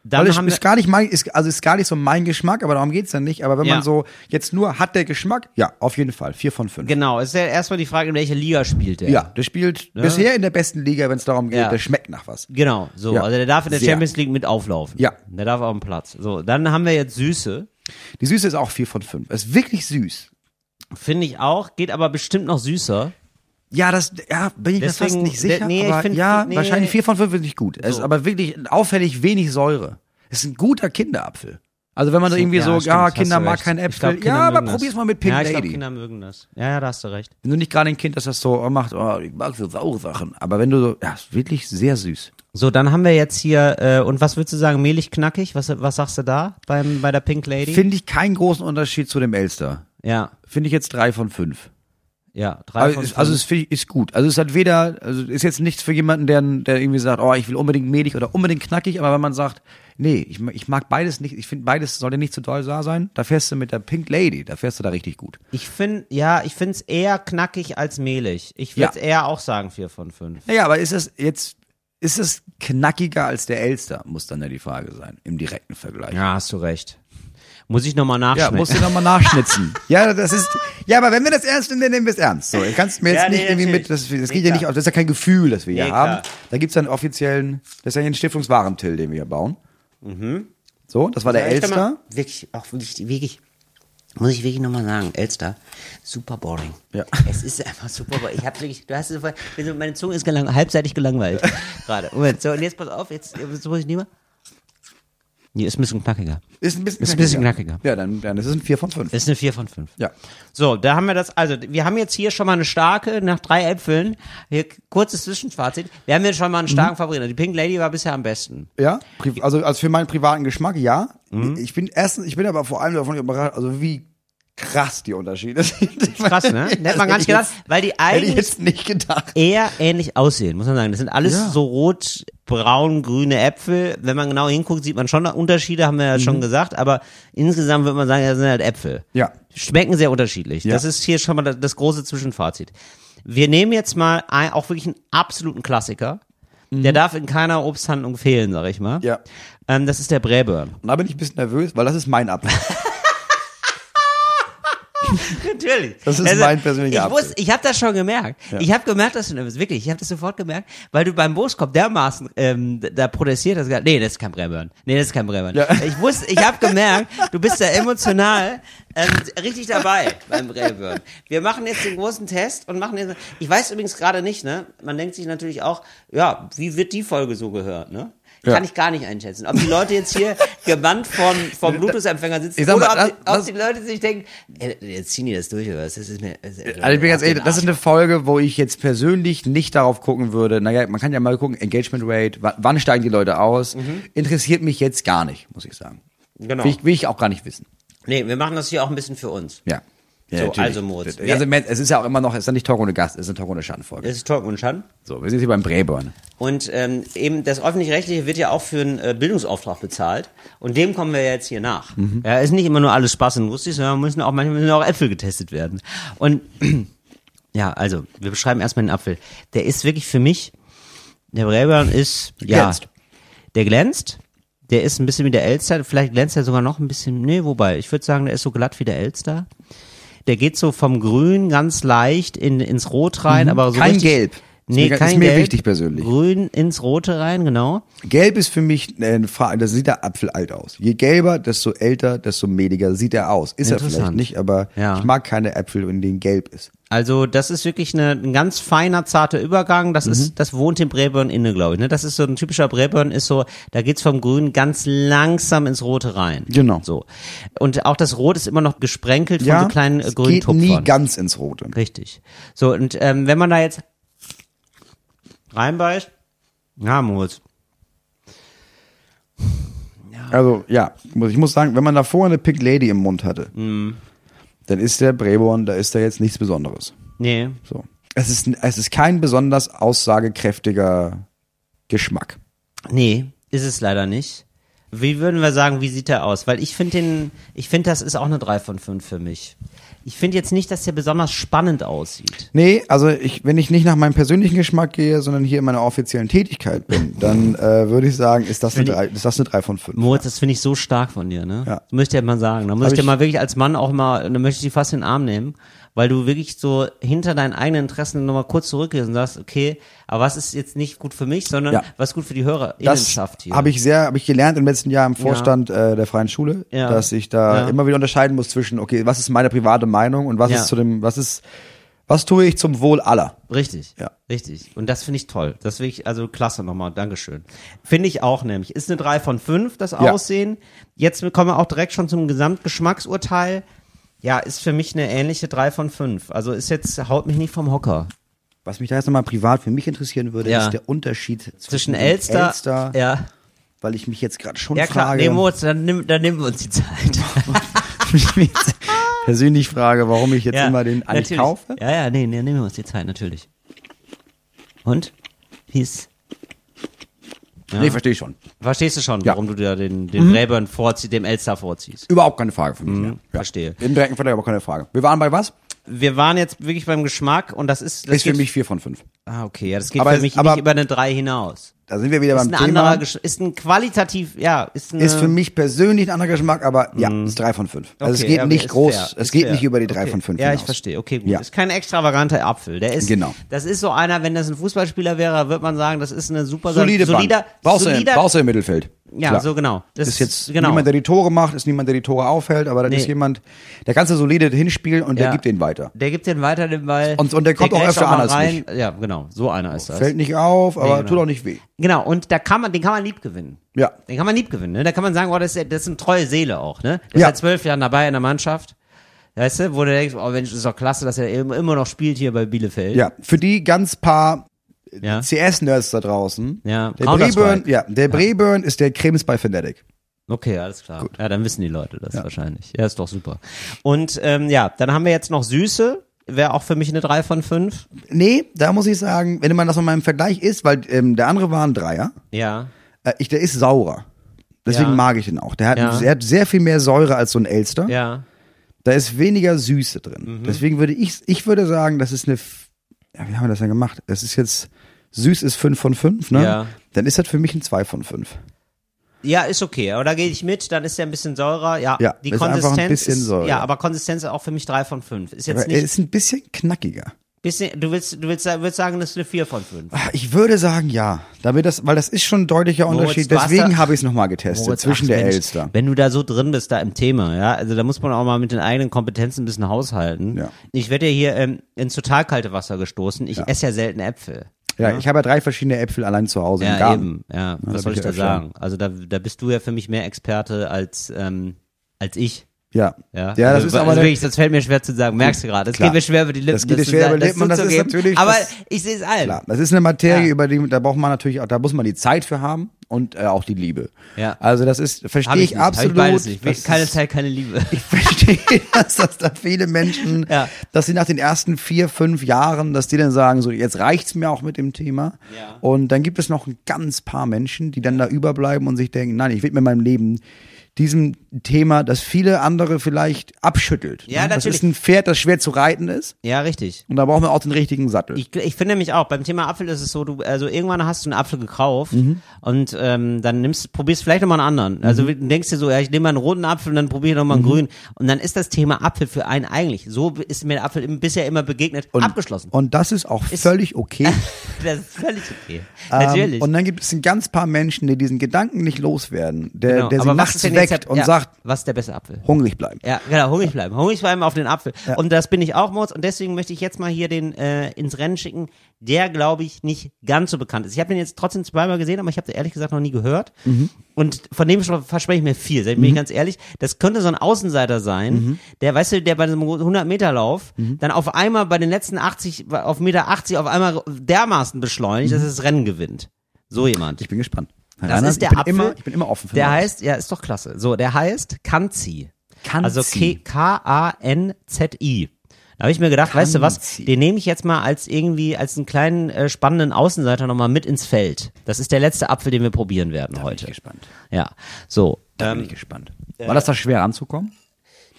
B: Dann
C: Weil ist gar nicht mein, ist, also ist gar nicht so mein Geschmack, aber darum geht's dann nicht. Aber wenn
B: Ja.
C: man so jetzt nur hat der Geschmack, ja, auf jeden Fall vier von fünf.
B: Genau, es ist ja erstmal die Frage, in welcher Liga spielt der.
C: Ja, der spielt bisher in der besten Liga, wenn es darum geht,
B: Ja.
C: der schmeckt nach was.
B: Genau, so.
C: Ja.
B: Also der darf in der
C: Sehr.
B: Champions League mit auflaufen.
C: Ja.
B: Der darf auf dem Platz. So, dann haben wir jetzt Süße.
C: Die Süße ist auch vier von fünf. Ist wirklich süß.
B: Finde ich auch, geht aber bestimmt noch süßer.
C: Ja, das, ja, bin ich mir
B: Deswegen-
C: fast nicht sicher.
B: nee, ich
C: aber
B: find-
C: ja,
B: nee.
C: wahrscheinlich vier von fünf ist nicht gut. Es ist
B: So.
C: aber wirklich auffällig wenig Säure. Es ist ein guter Kinderapfel. Also wenn man so irgendwie so,
B: stimmt,
C: ja, Kinder mag
B: Ich
C: Äpfel.
B: glaub,
C: ja, aber
B: mögen
C: probier's
B: das.
C: mal mit Pink
B: Ja, ich
C: Lady.
B: Kinder mögen das. Ja, ja, da hast du recht.
C: Wenn du nicht gerade ein Kind, das das so macht, oh, ich mag so saure Sachen. Aber wenn du so, ja, ist wirklich sehr süß.
B: So, dann haben wir jetzt hier, äh, und was würdest du sagen, mehlig knackig? Was, was sagst du da beim, bei der Pink Lady?
C: Finde ich keinen großen Unterschied zu dem Elster.
B: ja,
C: Finde ich jetzt drei von fünf.
B: Ja, drei
C: Also,
B: von
C: ist, also
B: fünf.
C: es ich ist gut. Also es hat weder, also ist jetzt nichts für jemanden, der, der irgendwie sagt, oh, ich will unbedingt mehlig oder unbedingt knackig, aber wenn man sagt, nee, ich, mag- ich mag beides nicht, ich finde beides sollte nicht zu doll da sein, da fährst du mit der Pink Lady, da fährst du da richtig gut.
B: Ich finde, ja, ich finde es eher knackig als mehlig. Ich würde
C: Ja.
B: eher auch sagen vier von fünf.
C: Naja, aber ist es jetzt, ist es knackiger als der Elster, muss dann ja die Frage sein, im direkten Vergleich.
B: Ja, hast du recht. Muss ich nochmal
C: Ja,
B: nachschmecken.
C: musst du nochmal nachschnitzen. ja, das ist, ja, aber wenn wir das ernst nehmen, dann nehmen wir es ernst. So, ich kannst mir jetzt
B: Ja, nee,
C: nicht irgendwie mit, das, das
B: Nee,
C: geht ja nicht, das ist ja kein Gefühl, das wir hier
B: Nee,
C: haben.
B: klar.
C: Da gibt's ja einen offiziellen, das ist ja hier ein Stiftungswarentil, den wir hier bauen. So, das war der
B: Mhm. Ja,
C: Elster.
B: mal- Wirklich, auch wirklich, wirklich, muss ich wirklich nochmal sagen, Elster, super boring.
C: Ja.
B: Es ist einfach super boring. Ich hab wirklich, du hast es meine Zunge ist gelang, halbseitig gelangweilt. gerade. Moment, so, und jetzt pass auf, jetzt, so muss ich nehmen. Nee, ist ein bisschen knackiger.
C: Ist ein bisschen
B: Ist ein bisschen knackiger.
C: Ja, dann, dann ist es ein 4 von 5.
B: Ist eine 4 von 5.
C: Ja.
B: So, da haben wir das, also wir haben jetzt hier schon mal eine starke, nach drei Äpfeln, hier kurzes Zwischenfazit, wir haben jetzt schon mal einen starken
C: Mhm.
B: Favoriten. Die Pink Lady war bisher am besten.
C: Ja, also, also für meinen privaten Geschmack, ja.
B: Mhm.
C: Ich bin erstens, ich bin aber vor allem davon überrascht, also wie krass, die Unterschiede sind.
B: Krass, ne? Hätte man gar nicht gedacht, weil die eigentlich
C: jetzt nicht gedacht.
B: eher ähnlich aussehen, muss man sagen. Das sind alles
C: Ja.
B: so rot, braun, grüne Äpfel. Wenn man genau hinguckt, sieht man schon Unterschiede, haben wir ja
C: Mhm.
B: schon gesagt, aber insgesamt würde man sagen, das sind halt Äpfel.
C: Ja.
B: Schmecken sehr unterschiedlich.
C: Ja.
B: Das ist hier schon mal das, große Zwischenfazit. Wir nehmen jetzt mal ein, auch wirklich einen absoluten Klassiker. Der darf in keiner Obsthandlung fehlen, sag ich mal.
C: Mhm. Ja.
B: Ähm, das ist der Bräburn.
C: Und da bin ich ein bisschen nervös, weil das ist mein Apfel.
B: Natürlich.
C: Das ist mein persönlicher
B: ich wusste, ich habe das schon gemerkt. Ich habe gemerkt, dass du nervös. Wirklich, ich habe das sofort gemerkt, weil du beim Boskop dermaßen ähm, da protestiert hast. Nee, das ist kein Bräburn. Nee, das ist kein Bräburn.
C: Ja.
B: Ich wusste, ich habe gemerkt, du bist da emotional ähm, richtig dabei beim Bräburn. Wir machen jetzt den großen Test und machen jetzt. Ich weiß übrigens gerade nicht, ne? Man denkt sich natürlich auch, ja, wie wird die Folge so gehört, ne?
C: Ja.
B: Kann ich gar nicht einschätzen. Ob die Leute jetzt hier gebannt vom, vom Bluetooth-Empfänger sitzen oder
C: mal,
B: ob,
C: das-
B: die, ob
C: das-
B: die Leute sich denken, ey, jetzt ziehen die das durch oder was? Das ist mir, das ist,
C: Also ich bin ganz ehrlich, das ist eine Folge, wo ich jetzt persönlich nicht darauf gucken würde. Naja, man kann ja mal gucken, Engagement Rate, wann, steigen die Leute aus? Interessiert mich jetzt gar nicht, muss ich sagen.
B: Genau.
C: Will ich, will ich auch gar nicht wissen.
B: Nee, wir machen das hier auch ein bisschen für uns.
C: Ja. Ja
B: So, also Moritz,
C: Also, es ist ja auch immer noch, es ist ja nicht Talk ohne Gast, es ist eine Talk ohne Schattenfolge.
B: Das ist Talk und Schand.
C: So, wir sind hier beim Bräborn.
B: Und ähm, eben das Öffentlich-Rechtliche wird ja auch für einen äh, Bildungsauftrag bezahlt. Und dem kommen wir jetzt hier nach.
C: Mhm.
B: Ja, ist nicht immer nur alles Spaß und lustig, sondern müssen auch manchmal müssen auch Äpfel getestet werden. Und ja, also, wir beschreiben erstmal den Apfel. Der ist wirklich für mich, der Bräborn ist, ja,
C: glänzt.
B: der glänzt. Der ist ein bisschen wie der Elster, vielleicht glänzt er sogar noch ein bisschen, nee, wobei, ich würde sagen, der ist so glatt wie der Elster. Der geht so vom Grün ganz leicht in, ins Rot rein, aber so
C: Mhm. Kein
B: richtig,
C: Gelb. Ist
B: Nee,
C: mir- ist
B: kein
C: mir
B: Gelb.
C: wichtig persönlich.
B: Grün ins Rote rein, genau.
C: Gelb ist für mich eine Frage, das sieht der Apfel alt aus. Je gelber, desto älter, desto mehliger sieht er aus. Ist er vielleicht
B: Interessant.
C: nicht, aber
B: Ja.
C: ich mag keine Äpfel, in denen gelb ist.
B: Also das ist wirklich eine, ein ganz feiner, zarter Übergang. Das
C: Mhm.
B: ist, das wohnt im Bräburn inne, glaube ich. Ne? Das ist so ein typischer Bräburn, ist so, da geht's vom Grün ganz langsam ins Rote rein.
C: Genau.
B: So. Und auch das Rot ist immer noch gesprenkelt von
C: Ja,
B: so kleinen äh, grünen
C: geht nie
B: Tupfern.
C: ganz ins Rote.
B: Richtig. So, und ähm, wenn man da jetzt reinbeißt, ja, Moritz.
C: Also ja, ich muss sagen, wenn man da vorher eine Pink Lady im Mund hatte,
B: Mhm.
C: dann ist der Bräborn, da ist da jetzt nichts Besonderes.
B: Nee,
C: So. Es ist, es ist kein besonders aussagekräftiger Geschmack.
B: Nee, ist es leider nicht. Wie würden wir sagen, wie sieht der aus? Weil ich finde den, ich finde, das ist auch eine 3 von 5 für mich. Ich finde jetzt nicht, dass der besonders spannend aussieht.
C: Nee, also ich, wenn ich nicht nach meinem persönlichen Geschmack gehe, sondern hier in meiner offiziellen Tätigkeit bin, dann äh, würde ich sagen, ist das, eine drei, ist das eine 3 von 5.
B: Moritz, das finde ich so stark von dir, ne?
C: Ja.
B: Möchte ich mal sagen. Da muss
C: Hab
B: ich dir mal wirklich als Mann auch mal, da möchte ich dich fast in den Arm nehmen, weil du wirklich so hinter deinen eigenen Interessen nochmal kurz zurückgehst und sagst, okay, aber was ist jetzt nicht gut für mich, sondern
C: Ja.
B: was ist gut für die
C: Das
B: Hörerinnenschaft hier.
C: habe ich sehr, habe ich gelernt im letzten Jahr im Vorstand äh, der Freien Schule,
B: Ja.
C: dass ich da
B: Ja.
C: immer wieder unterscheiden muss zwischen, okay, was ist meine private Meinung und was
B: Ja.
C: ist zu dem, was ist, was tue ich zum Wohl aller?
B: Richtig.
C: Ja.
B: Richtig. Und das finde ich toll. Das finde ich, also klasse nochmal. Dankeschön. Finde ich auch nämlich. Ist eine 3 von 5, das
C: Ja.
B: Aussehen. Jetzt kommen wir auch direkt schon zum Gesamtgeschmacksurteil. Ja, ist für mich eine ähnliche 3 von 5. Also ist jetzt, haut mich nicht vom Hocker.
C: Was mich da jetzt nochmal privat für mich interessieren würde,
B: Ja.
C: ist der Unterschied zwischen,
B: Zwischen Elster,
C: Elster
B: ja.
C: weil ich mich jetzt gerade schon
B: Ja klar,
C: frage,
B: nee, Moritz, dann, nimm, dann nehmen wir uns die Zeit.
C: ich mich jetzt persönlich frage, warum ich jetzt
B: ja,
C: immer den eigentlich kaufe.
B: Ja, ja, nee, nee, nehmen wir uns die Zeit, natürlich. Und? Wie ist, Ja.
C: Nee, verstehe ich schon.
B: verstehst du schon,
C: Ja.
B: warum du dir den, den Bräbern vorziehst, dem Elster vorziehst?
C: Überhaupt keine Frage von mir. Ja.
B: Mhm, verstehe.
C: Im direkten Vergleich aber keine Frage. Wir waren bei was?
B: wir waren jetzt wirklich beim Geschmack und das ist, das
C: ist für mich vier von fünf.
B: Ah, okay, ja, das geht
C: Aber
B: für mich
C: aber-
B: nicht über eine 3 hinaus.
C: Da sind wir wieder
B: Ist
C: beim
B: ein
C: Thema.
B: anderer, ist ein qualitativ, ja, ist eine,
C: ist für mich persönlich ein anderer Geschmack, aber ja, ist drei von fünf. Also es.
B: Okay,
C: geht
B: ja,
C: nicht groß,
B: fair,
C: es geht
B: fair.
C: nicht über die drei
B: okay.
C: von fünf
B: Ja,
C: hinaus.
B: ich verstehe. Okay, gut.
C: Ja.
B: Ist kein extravaganter Apfel. Der ist,
C: Genau.
B: das ist so einer, wenn das ein Fußballspieler wäre, wird man sagen, das ist eine super
C: Solide
B: solider,
C: Bank. Brauchst, du,
B: solider,
C: brauchst du im Mittelfeld.
B: ja,
C: Klar.
B: so genau. Das
C: ist jetzt
B: genau.
C: niemand, der die Tore macht, ist niemand, der die Tore aufhält, aber das
B: Nee.
C: ist jemand, der kannst du solide hinspielen und der
B: Ja.
C: gibt den weiter.
B: Der gibt den weiter den Ball.
C: Und- und der kommt auch
B: grätscht
C: öfter
B: mal
C: an als
B: rein. Ja, genau. So einer ist das.
C: Fällt nicht auf, aber
B: Nee, genau.
C: tut auch nicht weh.
B: Genau. Und da kann man, den kann man lieb gewinnen.
C: Ja.
B: Den kann man lieb gewinnen, ne? Da kann man sagen, oh, das ist, das ist eine treue Seele auch, ne? Der ist
C: Ja.
B: seit zwölf Jahren dabei in der Mannschaft. Weißt du, wo du denkst, oh Mensch, das ist doch klasse, dass er immer noch spielt hier bei Bielefeld.
C: Ja, für die ganz paar
B: Ja.
C: CS-Nerds da draußen.
B: Ja,
C: Der. Breburn, ja, der Breburn ist der Krems bei Fnatic.
B: Okay, alles klar. Ja, dann wissen die Leute das wahrscheinlich. Ja, ist doch super. Und ähm, ja, dann haben wir jetzt noch Süße. Wäre auch für mich eine 3 von 5.
C: Nee, da muss ich sagen, wenn man das mal im Vergleich ist, weil ähm, der andere war ein Dreier,
B: Ja.
C: äh, ich, der ist saurer. Deswegen
B: Ja.
C: mag ich den auch. Der hat,
B: Ja.
C: der hat sehr viel mehr Säure als so ein Elster.
B: Ja.
C: Da ist weniger Süße
B: Mhm.
C: drin. Deswegen würde ich, ich würde sagen, das ist eine, ja, wie haben wir das denn gemacht? Es ist jetzt, süß ist 5 von 5, ne?
B: Ja.
C: Dann ist das für mich ein 2 von 5.
B: Ja, ist okay, aber da gehe ich mit, dann ist er ein bisschen säurer. Ja,
C: Ja,
B: die
C: ist einfach ein
B: Konsistenz
C: bisschen
B: ist. Ja, aber Konsistenz ist auch für mich 3 von 5. Ist jetzt
C: Aber er
B: nicht
C: ist ein bisschen knackiger.
B: bisschen, du willst du willst, würdest sagen, das ist eine 4 von 5.
C: Ah, Ich würde sagen, ja. Damit das, weil das ist schon ein deutlicher
B: Moritz,
C: Unterschied.
B: hast
C: Deswegen habe ich es nochmal getestet,
B: Moritz,
C: zwischen
B: ach,
C: der
B: Mensch,
C: Elster.
B: Wenn du da so drin bist, da im Thema, ja, also da muss man auch mal mit den eigenen Kompetenzen ein bisschen haushalten.
C: Ja.
B: Ich werde ja hier ähm, ins total kalte Wasser gestoßen. Ich esse ja selten Äpfel.
C: Ja, ich habe ja drei verschiedene Äpfel allein zu Hause im
B: Ja,
C: Garten.
B: eben. Ja,
C: da
B: was soll ich da
C: ja
B: sagen? Also da, da bist du ja für mich mehr Experte als, ähm, als ich.
C: Ja.
B: Ja,
C: ja das
B: also,
C: ist
B: also
C: aber der-
B: wirklich, das fällt mir schwer zu sagen. Merkst du gerade? Es
C: Klar.
B: geht mir schwer über die Lippen.
C: Das geht dir
B: zu
C: schwer über die Lippen und das ist natürlich-
B: Aber
C: das-
B: ich sehe es allen.
C: Klar, das ist eine Materie,
B: Ja.
C: über die, da braucht man natürlich auch, da muss man die Zeit für haben und äh, auch die Liebe.
B: Ja.
C: Also das ist,
B: Hab
C: verstehe ich.
B: Hab
C: absolut.
B: Ich beides nicht.
C: Das
B: keine Zeit, keine Liebe.
C: Ich verstehe, dass, dass da viele Menschen,
B: Ja.
C: dass sie nach den ersten vier, fünf Jahren, dass die dann sagen, so jetzt reicht's mir auch mit dem Thema.
B: Ja.
C: Und dann gibt es noch ein ganz paar Menschen, die dann da überbleiben und sich denken, nein, ich widme meinem Leben diesem Thema, das viele andere vielleicht abschüttelt.
B: Ja,
C: Ne? Das
B: natürlich.
C: ist ein Pferd, das schwer zu reiten ist.
B: Ja, richtig.
C: Und da braucht man auch den richtigen Sattel.
B: Ich, ich finde nämlich auch, beim Thema Apfel ist es so, du, also irgendwann hast du einen Apfel gekauft
C: Mhm.
B: und ähm, dann nimmst, probierst vielleicht nochmal einen anderen. Also du denkst dir so, ja, ich nehme mal einen roten Apfel und dann probiere ich nochmal einen
C: Mhm.
B: grünen. Und dann ist das Thema Apfel für einen eigentlich, so ist mir der Apfel bisher immer begegnet,
C: und,
B: abgeschlossen.
C: Und das ist auch völlig okay.
B: das ist völlig okay.
C: Ähm,
B: Natürlich.
C: und dann gibt es ein ganz paar Menschen, die diesen Gedanken nicht loswerden, der,
B: Genau.
C: der sie
B: Aber
C: nachts
B: ist
C: weckt und
B: ja,
C: sagt,
B: was ist der beste Apfel?
C: hungrig bleiben.
B: Ja, genau, hungrig bleiben. Hungrig bleiben auf den Apfel. Und das bin ich auch, Moritz. Und deswegen möchte ich jetzt mal hier den äh, ins Rennen schicken, der, glaube ich, nicht ganz so bekannt ist. Ich habe den jetzt trotzdem zweimal gesehen, aber ich habe den ehrlich gesagt noch nie gehört. Und von dem verspreche ich mir viel, bin ich ganz ehrlich. Das könnte so ein Außenseiter sein, der, weißt du, der bei einem 100-Meter-Lauf dann auf einmal bei den letzten 80, auf Meter 80 auf einmal dermaßen beschleunigt, dass er das Rennen gewinnt. So jemand.
C: Ich bin gespannt. Herr
B: Das
C: Reiners,
B: ist der
C: ich bin
B: Apfel.
C: Immer, ich bin immer offen für
B: Der
C: Neues.
B: heißt, ja, ist doch klasse. So, der heißt Kanzi.
C: Kanzi.
B: Also K- K-A-N-Z-I. Da habe ich mir gedacht, weißt du was,
C: Kanzi.
B: den nehme ich jetzt mal als irgendwie, als einen kleinen äh, spannenden Außenseiter nochmal mit ins Feld. Das ist der letzte Apfel, den wir probieren werden
C: Da bin
B: heute.
C: ich gespannt.
B: Ja, so.
C: Da bin
B: Ähm,
C: ich gespannt. War das da schwer ranzukommen?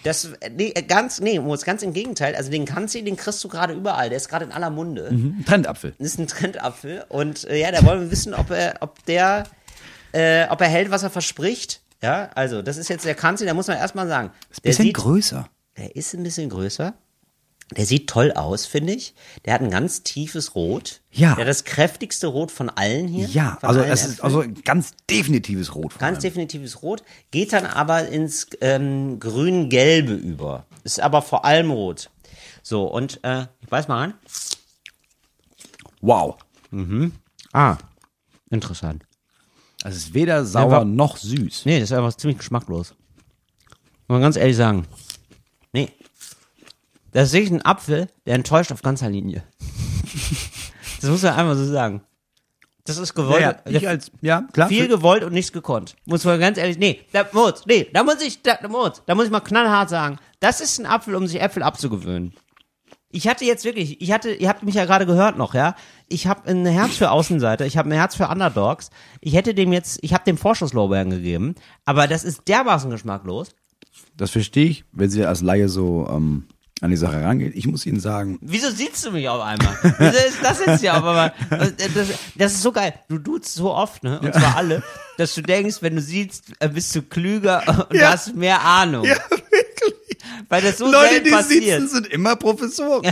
B: das, äh, nee, äh, ganz, nee, Moritz, ganz im Gegenteil. Also den Kanzi, den kriegst du gerade überall. Der ist gerade in aller Munde.
C: Ein Trendapfel.
B: Das ist ein Trendapfel. Und äh, ja, da wollen wir wissen, ob er, ob der, äh, ob er hält, was er verspricht. Ja, also das ist jetzt der Kanzi, da muss man erstmal sagen. Der
C: Bisschen
B: sieht,
C: größer.
B: Der ist ein bisschen größer. Der sieht toll aus, finde ich. Der hat ein ganz tiefes Rot.
C: Ja.
B: Der hat das kräftigste Rot von allen hier.
C: Ja,
B: von
C: also es ist also ein ganz definitives Rot. vor
B: ganz
C: allem.
B: definitives Rot. Geht dann aber ins ähm, grün-gelbe über. Ist aber vor allem rot. So, und äh, ich weiß mal rein.
C: Wow.
B: Ah, interessant.
C: Also es ist weder sauer
B: war-
C: noch süß.
B: Nee, das ist einfach ziemlich geschmacklos. Muss man ganz ehrlich sagen. Nee. Das ist wirklich ein Apfel, der enttäuscht auf ganzer Linie. das muss man einmal so sagen. Das ist gewollt.
C: Ja,
B: der-
C: ich als, ja, klar.
B: viel gewollt und nichts gekonnt. Muss man ganz ehrlich, nee, da, Moritz, nee, da muss ich, da, Moritz, da muss ich mal knallhart sagen, das ist ein Apfel, um sich Äpfel abzugewöhnen. Ich hatte jetzt wirklich, ich hatte, ihr habt mich ja gerade gehört noch, ja. Ich habe ein Herz für Außenseiter, ich habe ein Herz für Underdogs. Ich hätte dem jetzt, ich habe dem Vorschusslorbeeren gegeben, aber das ist dermaßen geschmacklos.
C: Das verstehe ich, wenn sie als Laie so ähm, an die Sache rangeht. Ich muss Ihnen sagen,
B: Wieso siehst du mich auf einmal? Wieso ist das jetzt hier auf einmal? Das, das ist so geil. Du duzt so oft, ne? Und zwar alle, dass du denkst, wenn du siehst, äh, bist du klüger und
C: Ja.
B: hast mehr Ahnung.
C: ja.
B: Weil das so
C: Leute, die
B: passiert.
C: sitzen, sind immer Professoren.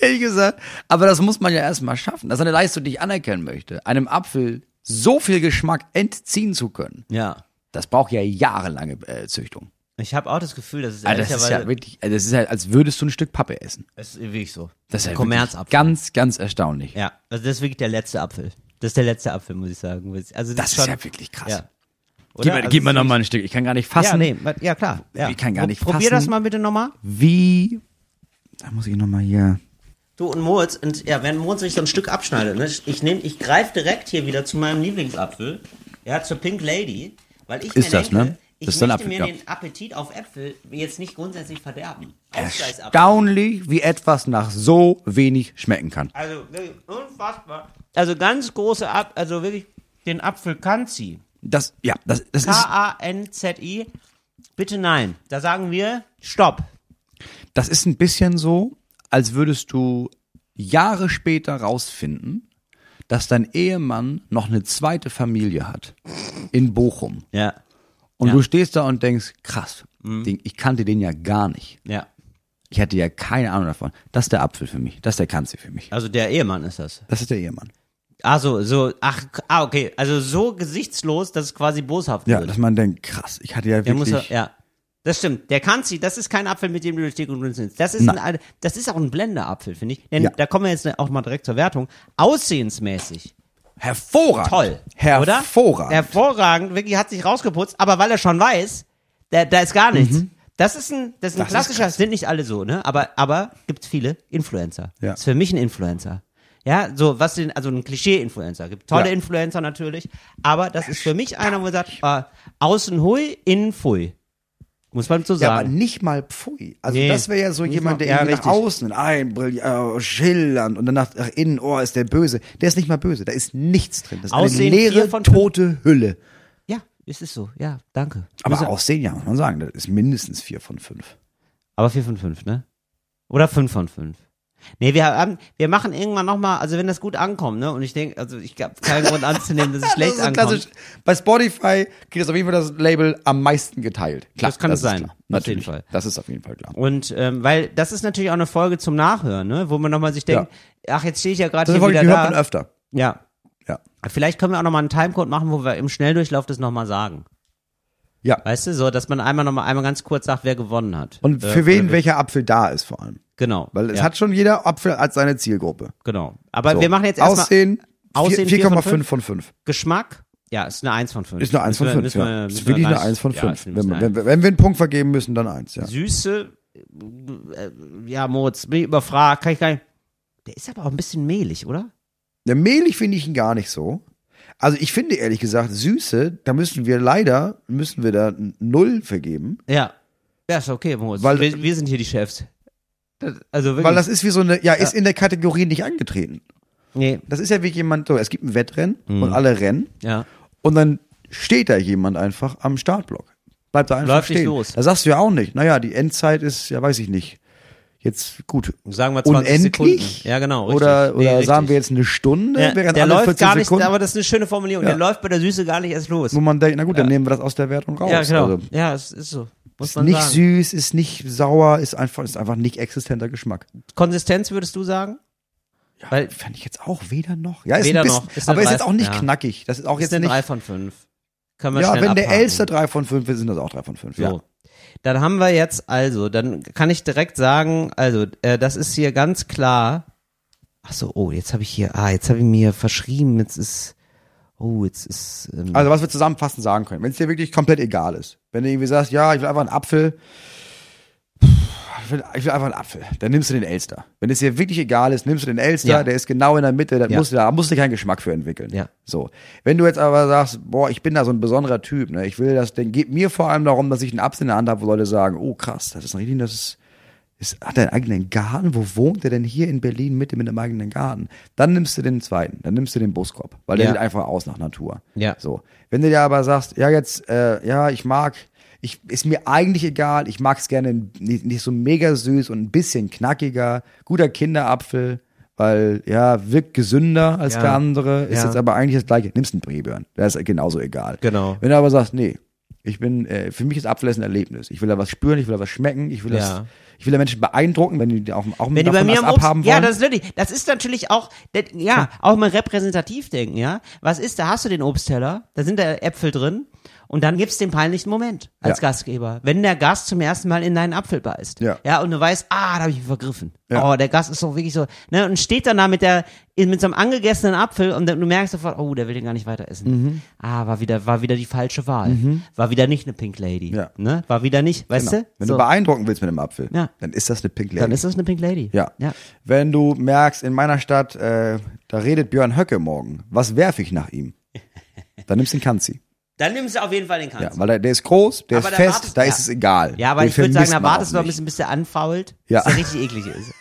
C: Ehrlich gesagt. Aber das muss man ja erstmal schaffen. Das ist eine Leistung, die ich anerkennen möchte. Einem Apfel so viel Geschmack entziehen zu können.
B: Ja.
C: Das braucht ja jahrelange äh, Züchtung.
B: Ich habe auch das Gefühl, dass es
C: Also das ist
B: ehrlicherweise,
C: ja wirklich, also das ist ja, als würdest du ein Stück Pappe essen.
B: das ist wirklich so.
C: Das ist ja
B: Kommerzapfel.
C: Ganz, ganz erstaunlich.
B: Ja, also das ist wirklich der letzte Apfel. Das ist der letzte Apfel, muss ich sagen. Also das,
C: Das ist
B: schon,
C: ja wirklich krass.
B: Ja.
C: Gib mir,
B: Also
C: gib mir
B: das
C: noch
B: ist
C: mal ein Stück. Ich kann gar nicht fassen,
B: Ja, nee, ja klar. Ja.
C: Ich kann gar nicht
B: Probier das
C: fassen.
B: mal bitte nochmal.
C: wie, da muss ich noch mal hier,
B: Du und Moritz, und ja, wenn Moritz sich so ein Stück abschneidet, ne, ich nehme, ich greife direkt hier wieder zu meinem Lieblingsapfel. Ja, zur Pink Lady, weil ich
C: Ist
B: mir
C: das,
B: denke,
C: ne?
B: ich
C: Das ist dann
B: möchte
C: Apfel,
B: mir
C: ja.
B: den Appetit auf Äpfel jetzt nicht grundsätzlich verderben.
C: Erstaunlich, wie etwas nach so wenig schmecken kann.
B: Also wirklich unfassbar. Also ganz große Ab, also wirklich den Apfel Kanzi.
C: Das, ja, das, das ist,
B: K-A-N-Z-I. Bitte nein. Da sagen wir Stopp.
C: das ist ein bisschen so, als würdest du Jahre später rausfinden, dass dein Ehemann noch eine zweite Familie hat. In Bochum.
B: Ja.
C: Und
B: Ja.
C: du stehst da und denkst, krass, den, ich kannte den ja gar nicht.
B: Ja.
C: Ich hatte ja keine Ahnung davon. Das ist der Apfel für mich. Das ist der Kanzi für mich.
B: Also der Ehemann ist das.
C: Das ist der Ehemann.
B: Ah, so, so, ach, ah, okay. Also so gesichtslos, dass es quasi boshaft
C: Ja,
B: wird.
C: dass man denkt, krass, ich hatte ja wirklich.
B: ja, ja. Das stimmt. Der Kanzi, das ist kein Apfel, mit dem du durch dick und dünn sind. Das ist
C: Nein.
B: ein, das ist auch ein Blenderapfel, finde ich. Denn
C: Ja.
B: da kommen wir jetzt auch mal direkt zur Wertung. Aussehensmäßig.
C: Hervorragend.
B: Toll.
C: Hervorragend.
B: Oder? Hervorragend. Wirklich hat sich rausgeputzt. Aber weil er schon weiß, da, da ist gar nichts. Das ist ein, das ist ein
C: Mhm. Das ist
B: klassischer,
C: krass.
B: sind nicht alle so, ne? Aber, aber gibt's viele Influencer.
C: Ja.
B: Ist für mich ein Influencer. Ja, so, was sind, also ein Klischee-Influencer. Gibt tolle
C: Ja.
B: Influencer natürlich. Aber das ist für mich einer, wo man sagt, äh, außen hui, innen pfui. Muss man so
C: Ja, aber
B: sagen.
C: nicht mal Pfui. Also
B: Nee,
C: das wäre ja so jemand,
B: mal-
C: der
B: ja,
C: irgendwie nach außen ein, oh, schillernd und dann nach, nach innen, oh, ist der böse. Der ist nicht mal böse, da ist nichts drin. Das ist
B: Aussehen
C: eine leere,
B: vier von fünf.
C: tote Hülle.
B: ja, es ist so. Ja, danke.
C: Aber
B: Muss
C: Aussehen, ja, muss man sagen, das ist mindestens vier von fünf.
B: Aber 4 von 5, ne? Oder 5 von 5. Nee, wir haben, wir machen irgendwann nochmal, also wenn das gut ankommt, ne? Und ich denke, also ich habe keinen Grund anzunehmen, dass es schlecht
C: das ist
B: ankommt.
C: klassisch. Bei Spotify kriegt das auf jeden Fall das Label am meisten geteilt. Klar,
B: Das kann es
C: ist
B: sein,
C: Klar.
B: auf
C: Natürlich.
B: jeden Fall.
C: Das ist auf jeden Fall klar.
B: Und ähm, weil das ist natürlich auch eine Folge zum Nachhören, ne? Wo man nochmal sich denkt, ach, jetzt stehe ich ja gerade
C: Das
B: hier
C: Folge,
B: wieder
C: die hört man
B: da.
C: öfter.
B: Ja.
C: Ja.
B: Vielleicht können wir auch nochmal einen Timecode machen, wo wir im Schnelldurchlauf das nochmal sagen.
C: Ja.
B: Weißt du, so, dass man einmal nochmal einmal ganz kurz sagt, wer gewonnen hat.
C: Und
B: Äh,
C: für wen
B: oder-
C: welcher Apfel da ist vor allem.
B: Genau.
C: Weil es
B: ja,
C: hat schon jeder Apfel als seine Zielgruppe.
B: Genau. Aber
C: So.
B: wir machen jetzt erstmal
C: Aussehen,
B: Aussehen,
C: 4,5 von 5.
B: Geschmack. Ja, ist eine 1 von 5.
C: Ist eine 1 von 5,
B: müssen wir,
C: ja.
B: müssen
C: Ist wirklich eine
B: gleich-
C: 1 von
B: ja,
C: 5.
B: ist eine
C: wenn, wenn, wenn wir einen Punkt vergeben müssen, dann 1, ja.
B: Süße, äh, ja, Moritz, bin ich überfragt, kann ich gar nicht. Der ist aber auch ein bisschen mehlig, oder?
C: Der mehlig finde ich ihn gar nicht so. Also ich finde ehrlich gesagt, Süße, da müssen wir leider, müssen wir da null vergeben.
B: Ja. Ja, ist okay, Moritz.
C: Weil-
B: wir, wir sind hier die Chefs. Das, also wirklich.
C: Weil das ist wie so eine, ja, ist in der Kategorie nicht angetreten.
B: nee,
C: Das ist ja wie jemand, so, es gibt ein Wettrennen
B: Mhm.
C: und alle rennen
B: ja.
C: und dann steht da jemand einfach am Startblock. Bleibt da einfach
B: Läuft nicht
C: stehen.
B: los.
C: Da sagst du ja auch nicht, naja, die Endzeit ist, ja, weiß ich nicht. Jetzt gut.
B: Sagen wir 20
C: Unendlich?
B: Sekunden. Ja, genau. Richtig.
C: Oder,
B: Nee,
C: oder
B: richtig.
C: sagen wir jetzt eine Stunde,
B: ja,
C: während
B: der
C: alle
B: läuft
C: 14
B: gar nicht,
C: Sekunden,
B: aber das ist eine schöne Formulierung.
C: Ja.
B: Der läuft bei der Süße gar nicht erst los.
C: wo man denkt, na gut, dann nehmen wir das aus der Wertung raus.
B: ja, genau.
C: Also,
B: ja, es ist so. Muss
C: ist
B: man
C: nicht
B: sagen.
C: süß, ist nicht sauer, ist einfach, ist einfach nicht existenter Geschmack.
B: Konsistenz würdest du sagen? Weil
C: Fand ich jetzt auch weder noch. Ja, ist
B: Weder
C: ein bisschen,
B: noch. Ist
C: aber ist
B: drei-
C: jetzt auch nicht
B: ja.
C: knackig. Das ist auch
B: ist
C: jetzt nicht.
B: 3 von 5. Können wir
C: Ja, wenn der
B: abhaken.
C: Elster 3 von 5 ist, sind das auch 3 von 5.
B: So.
C: Ja.
B: Dann haben wir jetzt also, dann kann ich direkt sagen, also äh, das ist hier ganz klar. Ach so, oh, jetzt habe ich hier, ah, jetzt habe ich mir verschrieben, jetzt ist, oh, jetzt ist, ähm,
C: Also was wir zusammenfassend sagen können, wenn es dir wirklich komplett egal ist. Wenn du irgendwie sagst, ja, ich will einfach einen Apfel, ich will, ich will einfach einen Apfel, dann nimmst du den Elster. Wenn es dir wirklich egal ist, nimmst du den Elster,
B: Ja.
C: der ist genau in der Mitte, da
B: Ja.
C: musst du, da musst du keinen Geschmack für entwickeln.
B: Ja.
C: So. Wenn du jetzt aber sagst, boah, ich bin da so ein besonderer Typ, ne, ich will das, dann geht mir vor allem darum, dass ich einen Apfel in der Hand habe, wo Leute sagen, oh krass, das ist ein richtig, das ist, ist, hat er einen eigenen Garten? Wo wohnt er denn hier in Berlin Mitte mit einem eigenen Garten? Dann nimmst du den zweiten, dann nimmst du den Buskorb, weil der
B: Ja.
C: sieht einfach aus nach Natur.
B: Ja.
C: So. Wenn du dir aber sagst, ja, jetzt, äh, ja, ich mag, ich, ist mir eigentlich egal, ich mag es gerne nicht, nicht so mega süß und ein bisschen knackiger, guter Kinderapfel, weil, ja, wirkt gesünder als
B: Ja.
C: der andere, ist
B: Ja.
C: jetzt aber eigentlich das gleiche. Nimmst einen Breburn, der ist genauso egal.
B: Genau.
C: Wenn du aber sagst, nee, ich bin, äh, für mich ist Apfelessen ein Erlebnis. Ich will da was spüren, ich will da was schmecken, ich will das,
B: Ja.
C: Ich will da Menschen beeindrucken, wenn die auch, auch
B: wenn die bei mir
C: was abhaben wollen.
B: ja, das ist natürlich, das ist natürlich auch, ja, auch mal repräsentativ denken, ja. Was ist, da hast du den Obstteller, da sind da Äpfel drin und dann gibt's den peinlichen Moment als
C: Ja.
B: Gastgeber, wenn der Gast zum ersten Mal in deinen Apfel beißt.
C: Ja.
B: Ja, und du weißt, ah, da habe ich mich vergriffen.
C: Ja.
B: Oh, der Gast ist doch wirklich so, ne, und steht dann da mit der, mit so einem angegessenen Apfel und du merkst sofort, oh, der will den gar nicht weiter essen.
C: Mhm.
B: Ah, war wieder, war wieder die falsche Wahl. War wieder nicht eine Pink Lady.
C: Ja.
B: Ne? War wieder nicht, weißt
C: Genau.
B: du?
C: Wenn
B: so,
C: du beeindrucken willst mit einem Apfel,
B: Ja.
C: dann ist das eine Pink Lady.
B: dann ist das eine Pink Lady.
C: Ja.
B: Ja.
C: Wenn du merkst, in meiner Stadt, äh, da redet Björn Höcke morgen, was werfe ich nach ihm? Dann nimmst du den Kanzi.
B: Dann nimmst du auf jeden Fall den Kanzi.
C: Ja, weil der, der ist groß, der
B: Aber
C: ist
B: da
C: fest,
B: wartest-
C: da
B: ja.
C: ist es egal.
B: Ja, aber
C: Den
B: ich würde sagen, da wartest du noch ein bisschen, bis der anfault,
C: Ja.
B: bis der richtig eklig ist.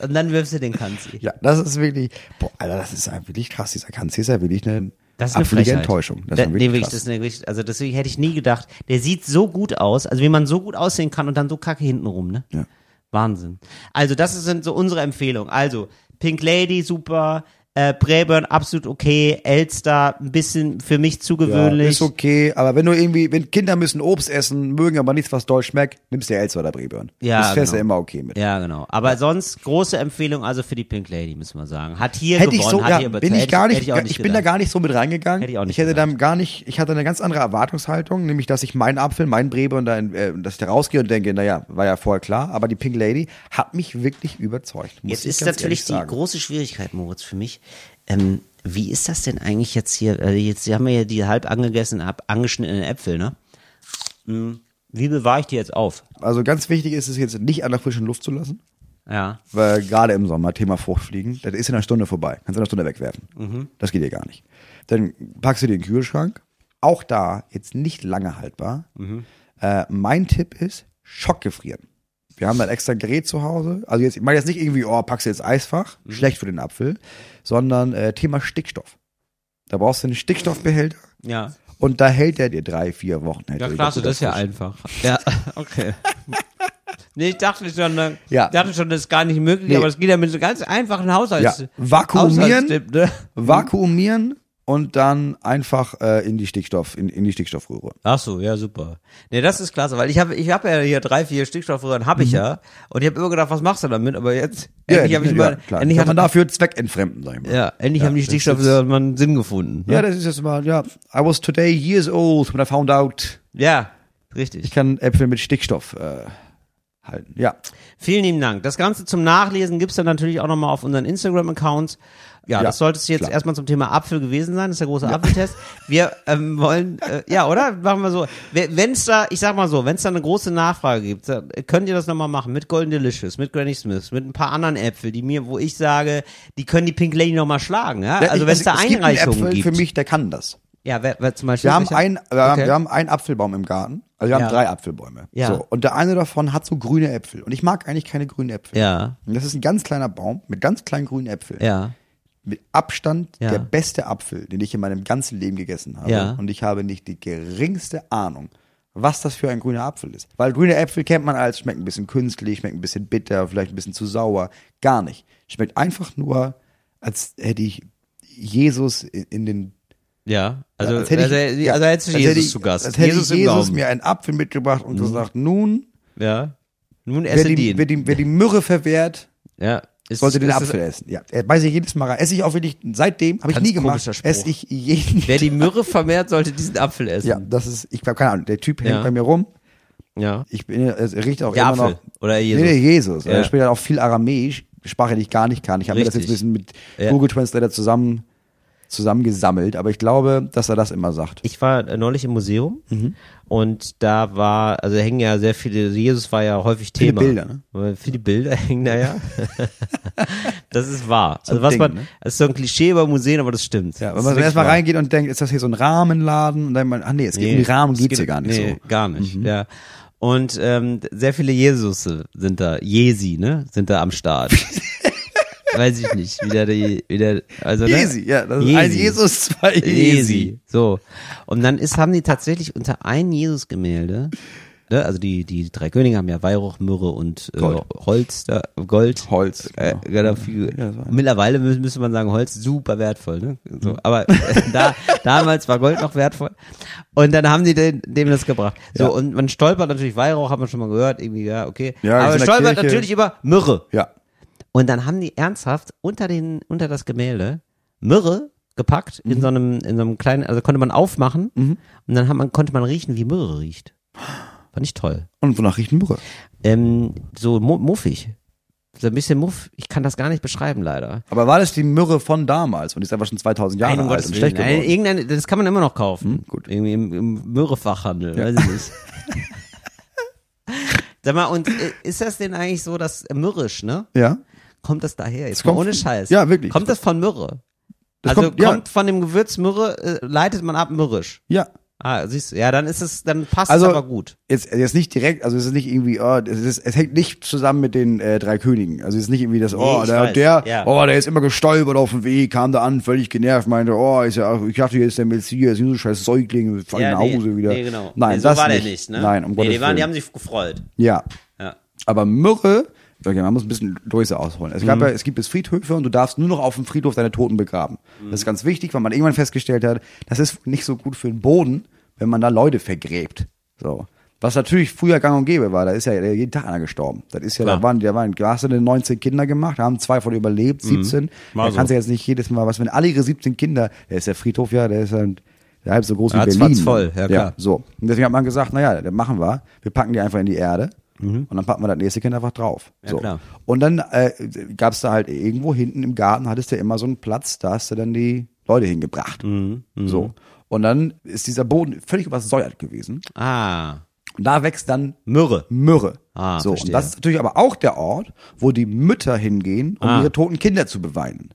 B: Und dann wirfst du den Kanzi.
C: Ja, das ist wirklich, boah, Alter, das ist ja wirklich krass. Dieser Kanzi ist ja wirklich eine
B: Das ist eine
C: absolute
B: Frechheit.
C: Enttäuschung. Das
B: Da,
C: ist
B: nee,
C: wirklich
B: wirklich,
C: krass.
B: das ist eine, wirklich, also deswegen hätte ich nie gedacht, der sieht so gut aus, also wie man so gut aussehen kann und dann so kacke hintenrum, ne?
C: Ja.
B: Wahnsinn. Also das sind so unsere Empfehlungen. Also Pink Lady, super, äh, Braeburn, absolut okay, Elster, ein bisschen für mich zu
C: Ja, ist okay, aber wenn du irgendwie, wenn Kinder müssen Obst essen, mögen aber nichts, was deutsch schmeckt, nimmst du Elster oder Breburn.
B: Ja,
C: Das fährst du
B: genau.
C: immer okay mit.
B: Ja, genau. Aber sonst große Empfehlung also für die Pink Lady, müssen wir sagen. Hat hier
C: Hätte ich
B: gewonnen,
C: so,
B: hat
C: ja,
B: hier überzeugt.
C: bin ich
B: Hätte
C: gar nicht,
B: hätte ich, nicht
C: ich bin da gar nicht so mit reingegangen.
B: Hätte ich auch nicht
C: hätte
B: gedacht.
C: dann gar nicht, ich hatte eine ganz andere Erwartungshaltung, nämlich, dass ich meinen Apfel, meinen Breburn da, in, äh, dass ich da rausgehe und denke, naja, war ja vorher klar, aber die Pink Lady hat mich wirklich überzeugt.
B: Jetzt
C: ich
B: ist natürlich die große Schwierigkeit, Moritz, für mich. Ähm, wie ist das denn eigentlich jetzt hier? Äh, jetzt Sie haben wir ja die halb angegessen, halb angeschnittenen Äpfel, ne? Hm, Wie bewahre ich die jetzt auf?
C: Also ganz wichtig ist es jetzt nicht an der frischen Luft zu lassen.
B: Ja.
C: Weil gerade im Sommer, Thema Fruchtfliegen, das ist in einer Stunde vorbei. Kannst du in einer Stunde wegwerfen.
B: Mhm.
C: Das geht dir gar nicht. Dann packst du die in den Kühlschrank. Auch da jetzt nicht lange haltbar.
B: Mhm.
C: Äh, mein Tipp ist, Schockgefrieren. Wir haben ein extra Gerät zu Hause. Also jetzt, ich meine jetzt nicht irgendwie, oh, packst du jetzt Eisfach,
B: Mhm.
C: schlecht für den Apfel, sondern äh, Thema Stickstoff. Da brauchst du einen Stickstoffbehälter
B: Ja.
C: und da hält er dir drei, vier Wochen. hält
B: Ja, klasse,
C: gut
B: das ist ja einfach. Ja, okay. Nee, ich dachte schon, äh,
C: Ja.
B: dachte schon, das ist gar nicht möglich,
C: Nee.
B: aber es geht ja mit so ganz einfachen Haushalts
C: Ja, vakuumieren.
B: Ne?
C: Vakuumieren und dann einfach äh, in die Stickstoff, in, in die Stickstoffröhre.
B: Ach so, ja, super. Nee, das ist klasse, weil ich habe ich hab ja hier drei, vier Stickstoffröhren, habe ich ja. Und ich habe immer gedacht, was machst du damit? Aber jetzt, endlich habe ich mal,
C: klar.
B: endlich
C: Kann
B: hat
C: man dafür zweckentfremden, sag ich mal.
B: ja, endlich haben die Stickstoffröhren mal einen Sinn gefunden. Ne?
C: Ja, das ist jetzt mal, ja. I was today years old when I found out,
B: Ja, richtig.
C: ich kann Äpfel mit Stickstoff äh, halten. Ja.
B: Vielen lieben Dank. Das Ganze zum Nachlesen gibt's dann natürlich auch nochmal auf unseren Instagram-Accounts. Ja,
C: Ja,
B: das sollte es jetzt
C: klar.
B: erstmal zum Thema Apfel gewesen sein. Das ist der große Apfeltest. Wir ähm, wollen, äh, ja, oder? Machen wir so. Wenn es da, ich sag mal so, wenn es da eine große Nachfrage gibt, dann könnt ihr das nochmal machen mit Golden Delicious, mit Granny Smith, mit ein paar anderen Äpfel, die mir, wo ich sage, die können die Pink Lady nochmal schlagen. Ja?
C: Ja,
B: Also wenn es da
C: gibt
B: Einreichungen
C: Äpfel
B: gibt.
C: für mich, der kann das.
B: Ja, wer, wer zum Beispiel.
C: Wir haben, ein, wir, haben,
B: Okay.
C: wir haben einen Apfelbaum im Garten. Also wir haben
B: Ja.
C: drei Apfelbäume.
B: Ja.
C: So, und der eine davon hat so grüne Äpfel. Und ich mag eigentlich keine grünen Äpfel.
B: Ja,
C: Und das ist ein ganz kleiner Baum mit ganz kleinen grünen Äpfeln.
B: ja.
C: Mit Abstand
B: Ja.
C: der beste Apfel, den ich in meinem ganzen Leben gegessen habe.
B: Ja.
C: Und ich habe nicht die geringste Ahnung, was das für ein grüner Apfel ist. Weil grüne Äpfel kennt man als, schmeckt ein bisschen künstlich, schmeckt ein bisschen bitter, vielleicht ein bisschen zu sauer. Gar nicht. Schmeckt einfach nur, als hätte ich Jesus in den
B: Ja, also,
C: als hätte ich,
B: also,
C: ja,
B: also hättest du Jesus
C: hätte ich,
B: zu Gast.
C: Als hätte
B: Jesus
C: Jesus.
B: Mhm.
C: mir einen Apfel mitgebracht und gesagt, nun,
B: Ja. Nun
C: wer
B: esse
C: die, wer,
B: den.
C: die, wer die Myrrhe verwehrt,
B: Ja. Ist,
C: sollte den
B: ist
C: Apfel essen. Ja, er weiß ich jedes Mal. Esse ich auch wirklich, seitdem, habe ich nie gemacht, esse ich jeden.
B: Wer die Myrrhe vermehrt, sollte diesen Apfel essen.
C: Ja, das ist, ich habe keine Ahnung, der Typ hängt
B: Ja.
C: bei mir rum.
B: Ja.
C: Ich bin, es riecht auch
B: Der
C: immer
B: Apfel.
C: noch.
B: Oder Jesus.
C: Nee, nee, Jesus.
B: Ja.
C: Er spricht halt auch viel Aramäisch, Sprache, die ich gar nicht kann. Ich habe mir das jetzt ein bisschen mit
B: Ja.
C: Google Translator zusammen, zusammengesammelt, aber ich glaube, dass er das immer sagt.
B: Ich war äh, neulich im Museum
C: Mhm.
B: und da war, also hängen ja sehr viele, Jesus war ja häufig
C: Viele
B: Thema.
C: Bilder, ne?
B: Weil Viele Bilder hängen da ja. das ist wahr.
C: So
B: also was
C: Ding,
B: man,
C: ne?
B: das ist so ein Klischee über Museen, aber das stimmt.
C: Ja, wenn man erstmal reingeht und denkt, ist das hier so ein Rahmenladen? Und dann man, ach nee, es geht um die Rahmen
B: es
C: geht's
B: geht-
C: hier gar nicht
B: nee,
C: so. Mhm.
B: gar nicht, ja. Und ähm, sehr viele Jesus sind da, Jesi, ne, sind da am Start. Weiß ich nicht, wieder die, wieder, also ne?
C: Jesi, ja, das ist ein Jesus, zwei Jesi.
B: Jesi. So. Und dann ist, haben die tatsächlich unter ein Jesus-Gemälde, ne, also die, die drei Könige haben ja Weihrauch, Myrrhe und äh,
C: Gold.
B: Holz, da, Gold.
C: Holz,
B: Äh,
C: genau.
B: genau, viel,
C: Ja, das war-
B: mittlerweile mü müsste man sagen, Holz super wertvoll, ne? So,
C: Mhm.
B: aber äh, da, damals war Gold noch wertvoll. Und dann haben die den, dem das gebracht. So,
C: Ja.
B: und man stolpert natürlich, Weihrauch hat man schon mal gehört, irgendwie, ja, okay.
C: Ja,
B: aber
C: der
B: stolpert
C: Kirche.
B: natürlich über Myrrhe.
C: Ja.
B: Und dann haben die ernsthaft unter den, unter das Gemälde Myrrhe gepackt
C: Mhm.
B: in so einem, in so einem kleinen, also konnte man aufmachen und dann hat man, konnte man riechen, wie Myrrhe riecht. Fand ich toll.
C: Und wonach riecht Myrrhe?
B: Ähm, so mu muffig. So ein bisschen muff. Ich kann das gar nicht beschreiben, leider.
C: Aber war das die Myrrhe von damals? Und die ist einfach schon 2000 Jahre
B: Nein,
C: alt und schlecht
B: Nein,
C: geworden.
B: irgendeine, das kann man immer noch kaufen.
C: Hm, gut.
B: Irgendwie im, im Myrrhe-Fachhandel, weiß ich nicht. Sag mal, und äh, ist das denn eigentlich so, dass mürrisch, ne?
C: Ja.
B: Kommt das daher? Jetzt
C: kommt
B: ohne Scheiß.
C: Ja, wirklich.
B: Kommt das von Myrrhe?
C: Das
B: also
C: kommt- ja.
B: kommt von dem Gewürz Myrrhe, äh, leitet man ab mürrisch.
C: Ja.
B: Ah, siehst du, ja, dann ist es, dann passt
C: Also
B: es aber gut.
C: Jetzt, jetzt nicht direkt, also es ist nicht irgendwie, oh, es, ist, es hängt nicht zusammen mit den äh, drei Königen. Also es ist nicht irgendwie das, oh,
B: ich
C: der,
B: weiß,
C: der,
B: ja.
C: oh, der ist immer gestolpert auf dem Weg, kam da an, völlig genervt, meinte, oh, ist ja, ich dachte, hier ist der Messias, so ein scheiß Säugling, fahr
B: Ja,
C: nach
B: nee,
C: Hause wieder.
B: Nee, genau.
C: Nein,
B: nee, so
C: das
B: war
C: nicht.
B: der nicht, ne?
C: Nein, um
B: nee,
C: Gottes
B: die, waren, die haben sich gefreut.
C: Ja.
B: Ja.
C: Aber Myrrhe, okay, man muss ein bisschen Größe ausholen. Es,
B: Mhm.
C: gab ja, es gibt es Friedhöfe und du darfst nur noch auf dem Friedhof deine Toten begraben.
B: Mhm.
C: Das ist ganz wichtig, weil man irgendwann festgestellt hat, das ist nicht so gut für den Boden, wenn man da Leute vergräbt. So. Was natürlich früher gang und gäbe war, da ist ja jeden Tag einer gestorben. Das ist ja,
B: Klar.
C: da waren, da waren, da hast du denn 19 Kinder gemacht, da haben zwei von überlebt, 17.
B: War
C: Da
B: so.
C: kannst du jetzt nicht jedes Mal, was, wenn alle ihre 17 Kinder, der ist der Friedhof ja, der ist ja der halb so groß wie Berlin.
B: voll, ja, klar.
C: so. Und deswegen hat man gesagt, naja, das machen wir. Wir packen die einfach in die Erde
B: Mhm.
C: und dann packen wir das nächste Kind einfach drauf.
B: Ja,
C: so.
B: klar.
C: Und dann äh, gab es da halt irgendwo hinten im Garten, hattest du immer so einen Platz, da hast du dann die Leute hingebracht.
B: Mhm,
C: So. Und dann ist dieser Boden völlig übersäuert gewesen.
B: Ah,
C: Und da wächst dann
B: Myrrhe.
C: Myrrhe.
B: Ah,
C: so,
B: verstehe.
C: und das ist natürlich aber auch der Ort, wo die Mütter hingehen, um
B: Ah.
C: ihre toten Kinder zu beweinen.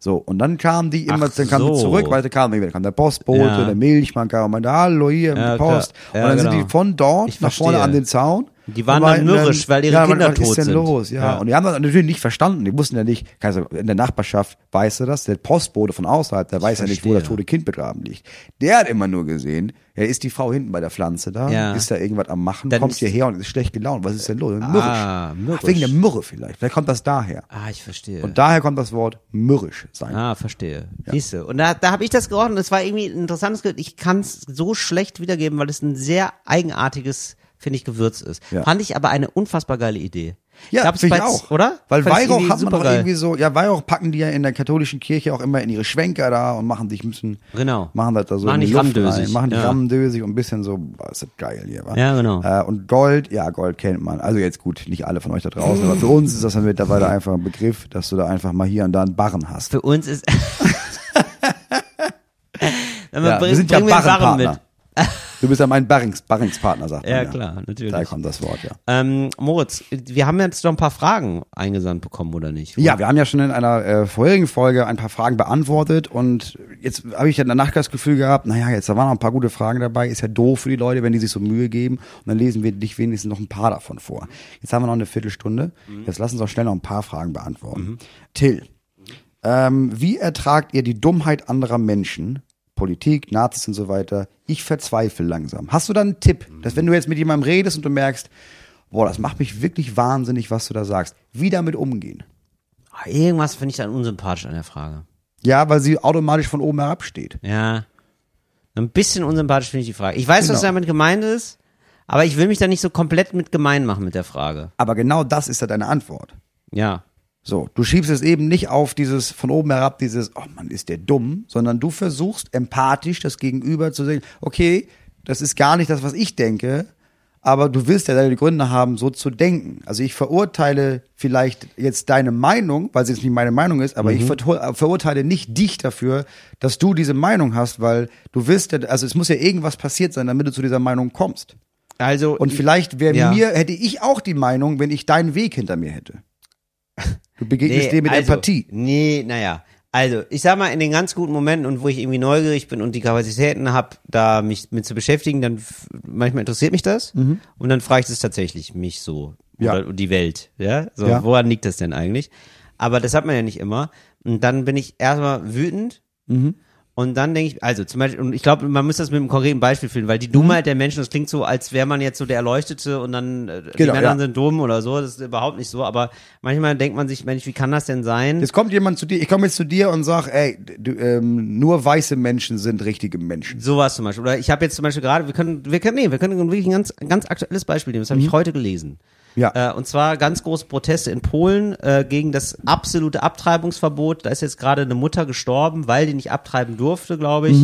C: So, und dann kamen die immer,
B: Ach
C: dann kamen die
B: so.
C: zurück, weil da kam, dann kam der Postbote,
B: Ja.
C: der Milchmann kam und meinte, hallo hier,
B: Ja,
C: die Post.
B: Ja,
C: und dann sind
B: genau.
C: die von dort
B: Ich
C: nach vorne
B: verstehe.
C: an den Zaun.
B: Die waren dann
C: meinten
B: mürrisch, weil ihre
C: ja,
B: Kinder
C: was ist
B: tot
C: denn
B: sind.
C: los? Ja.
B: Ja.
C: Und die haben das natürlich nicht verstanden. Die wussten ja nicht, du, in der Nachbarschaft weißt du das, der Postbote von außerhalb, der weiß ja nicht, wo das
B: verstehe.
C: tote Kind begraben liegt. Der hat immer nur gesehen, ja, ist die Frau hinten bei der Pflanze da,
B: Ja.
C: ist da irgendwas am machen,
B: Dann
C: kommt
B: ist-
C: hierher und ist schlecht gelaunt. Was ist denn los? Mürrisch.
B: Ah, mürrisch.
C: Ach, wegen der Myrrhe vielleicht. Vielleicht kommt das daher.
B: Ah, ich verstehe.
C: Und daher kommt das Wort mürrisch sein.
B: Ah, verstehe. Siehst du. Und da, da habe ich das gerochen. Das war irgendwie ein interessantes Ich kann es so schlecht wiedergeben, weil es ein sehr eigenartiges, finde ich, Gewürz ist.
C: Ja.
B: Fand ich aber eine unfassbar geile Idee.
C: Ja, finde ich
B: bei-
C: auch.
B: Oder?
C: Weil
B: Fand
C: Weihrauch hat man doch irgendwie so, ja, Weihrauch packen die ja in der katholischen Kirche auch immer in ihre Schwenker da und machen sich ein bisschen,
B: Genau.
C: machen das da so
B: Machen
C: die
B: rammdösig,
C: machen die
B: ja.
C: rammdösig und ein bisschen so, boah, ist das geil hier, wa?
B: Ja, genau.
C: Äh, und Gold, ja, Gold kennt man. Also jetzt gut, nicht alle von euch da draußen, aber für uns ist das dann mittlerweile einfach ein Begriff, dass du da einfach mal hier und da einen Barren hast.
B: Für uns ist. Dann
C: Ja,
B: bring,
C: wir sind ja Barrenpartner. Du bist ja mein Barrings, Barringspartner, sagt man.
B: Ja,
C: Ja,
B: klar, natürlich.
C: Da kommt das Wort, ja.
B: Ähm, Moritz, wir haben jetzt noch ein paar Fragen eingesandt bekommen, oder nicht?
C: Ja, wir haben ja schon in einer äh, vorherigen Folge ein paar Fragen beantwortet und jetzt habe ich ja danach das Gefühl gehabt, naja, jetzt da waren noch ein paar gute Fragen dabei, ist ja doof für die Leute, wenn die sich so Mühe geben und dann lesen wir dich wenigstens noch ein paar davon vor. Jetzt haben wir noch eine Viertelstunde, jetzt lass uns doch schnell noch ein paar Fragen beantworten. Till, ähm, wie ertragt ihr die Dummheit anderer Menschen? Politik, Nazis und so weiter. Ich verzweifle langsam. Hast du da einen Tipp, dass wenn du jetzt mit jemandem redest und du merkst, boah, das macht mich wirklich wahnsinnig, was du da sagst, wie damit umgehen?
B: Ah, Irgendwas finde ich dann unsympathisch an der Frage.
C: Ja, weil sie automatisch von oben herab steht.
B: Ja. Ein bisschen unsympathisch finde ich die Frage. Ich weiß, was
C: Genau.
B: damit gemeint ist, aber ich will mich da nicht so komplett mit gemein machen mit der Frage.
C: Aber genau das ist ja deine Antwort.
B: Ja.
C: So, du schiebst es eben nicht auf dieses von oben herab, dieses, oh Mann, ist der dumm, sondern du versuchst empathisch das Gegenüber zu sehen, okay, das ist gar nicht das, was ich denke, aber du willst ja deine Gründe haben, so zu denken. Also ich verurteile vielleicht jetzt deine Meinung, weil es jetzt nicht meine Meinung ist, aber ich verur- verurteile nicht dich dafür, dass du diese Meinung hast, weil du wirst ja, also es muss ja irgendwas passiert sein, damit du zu dieser Meinung kommst.
B: Also,
C: Und vielleicht wäre
B: Ja.
C: mir, hätte ich auch die Meinung, wenn ich deinen Weg hinter mir hätte. Du begegnest dem mit
B: also,
C: Empathie.
B: Nee, naja. Also, ich sag mal, in den ganz guten Momenten und wo ich irgendwie neugierig bin und die Kapazitäten habe, da mich mit zu beschäftigen, dann manchmal interessiert mich das und dann frage ich das tatsächlich mich so
C: Mhm. Ja.
B: oder die Welt, ja? So,
C: Ja.
B: woran liegt das denn eigentlich? Aber das hat man ja nicht immer und dann bin ich erstmal wütend
C: Mhm.
B: Und dann denke ich, also zum Beispiel, und ich glaube, man muss das mit einem konkreten Beispiel fühlen, weil die Dummheit der Menschen, das klingt so, als wäre man jetzt so der Erleuchtete und dann äh, die
C: Genau,
B: Männer
C: ja.
B: sind dumm oder so, das ist überhaupt nicht so, aber manchmal denkt man sich, Mensch, wie kann das denn sein?
C: Jetzt kommt jemand zu dir, ich komme jetzt zu dir und sag, ey, du, ähm, nur weiße Menschen sind richtige Menschen.
B: Sowas zum Beispiel. Oder ich habe jetzt zum Beispiel gerade, wir können, wir können, nee, wir können wirklich ein ganz, ein ganz aktuelles Beispiel nehmen. Das habe ich heute gelesen.
C: Ja.
B: Äh, und zwar ganz große Proteste in Polen äh, gegen das absolute Abtreibungsverbot. Da ist jetzt gerade eine Mutter gestorben, weil die nicht abtreiben durfte, glaube ich.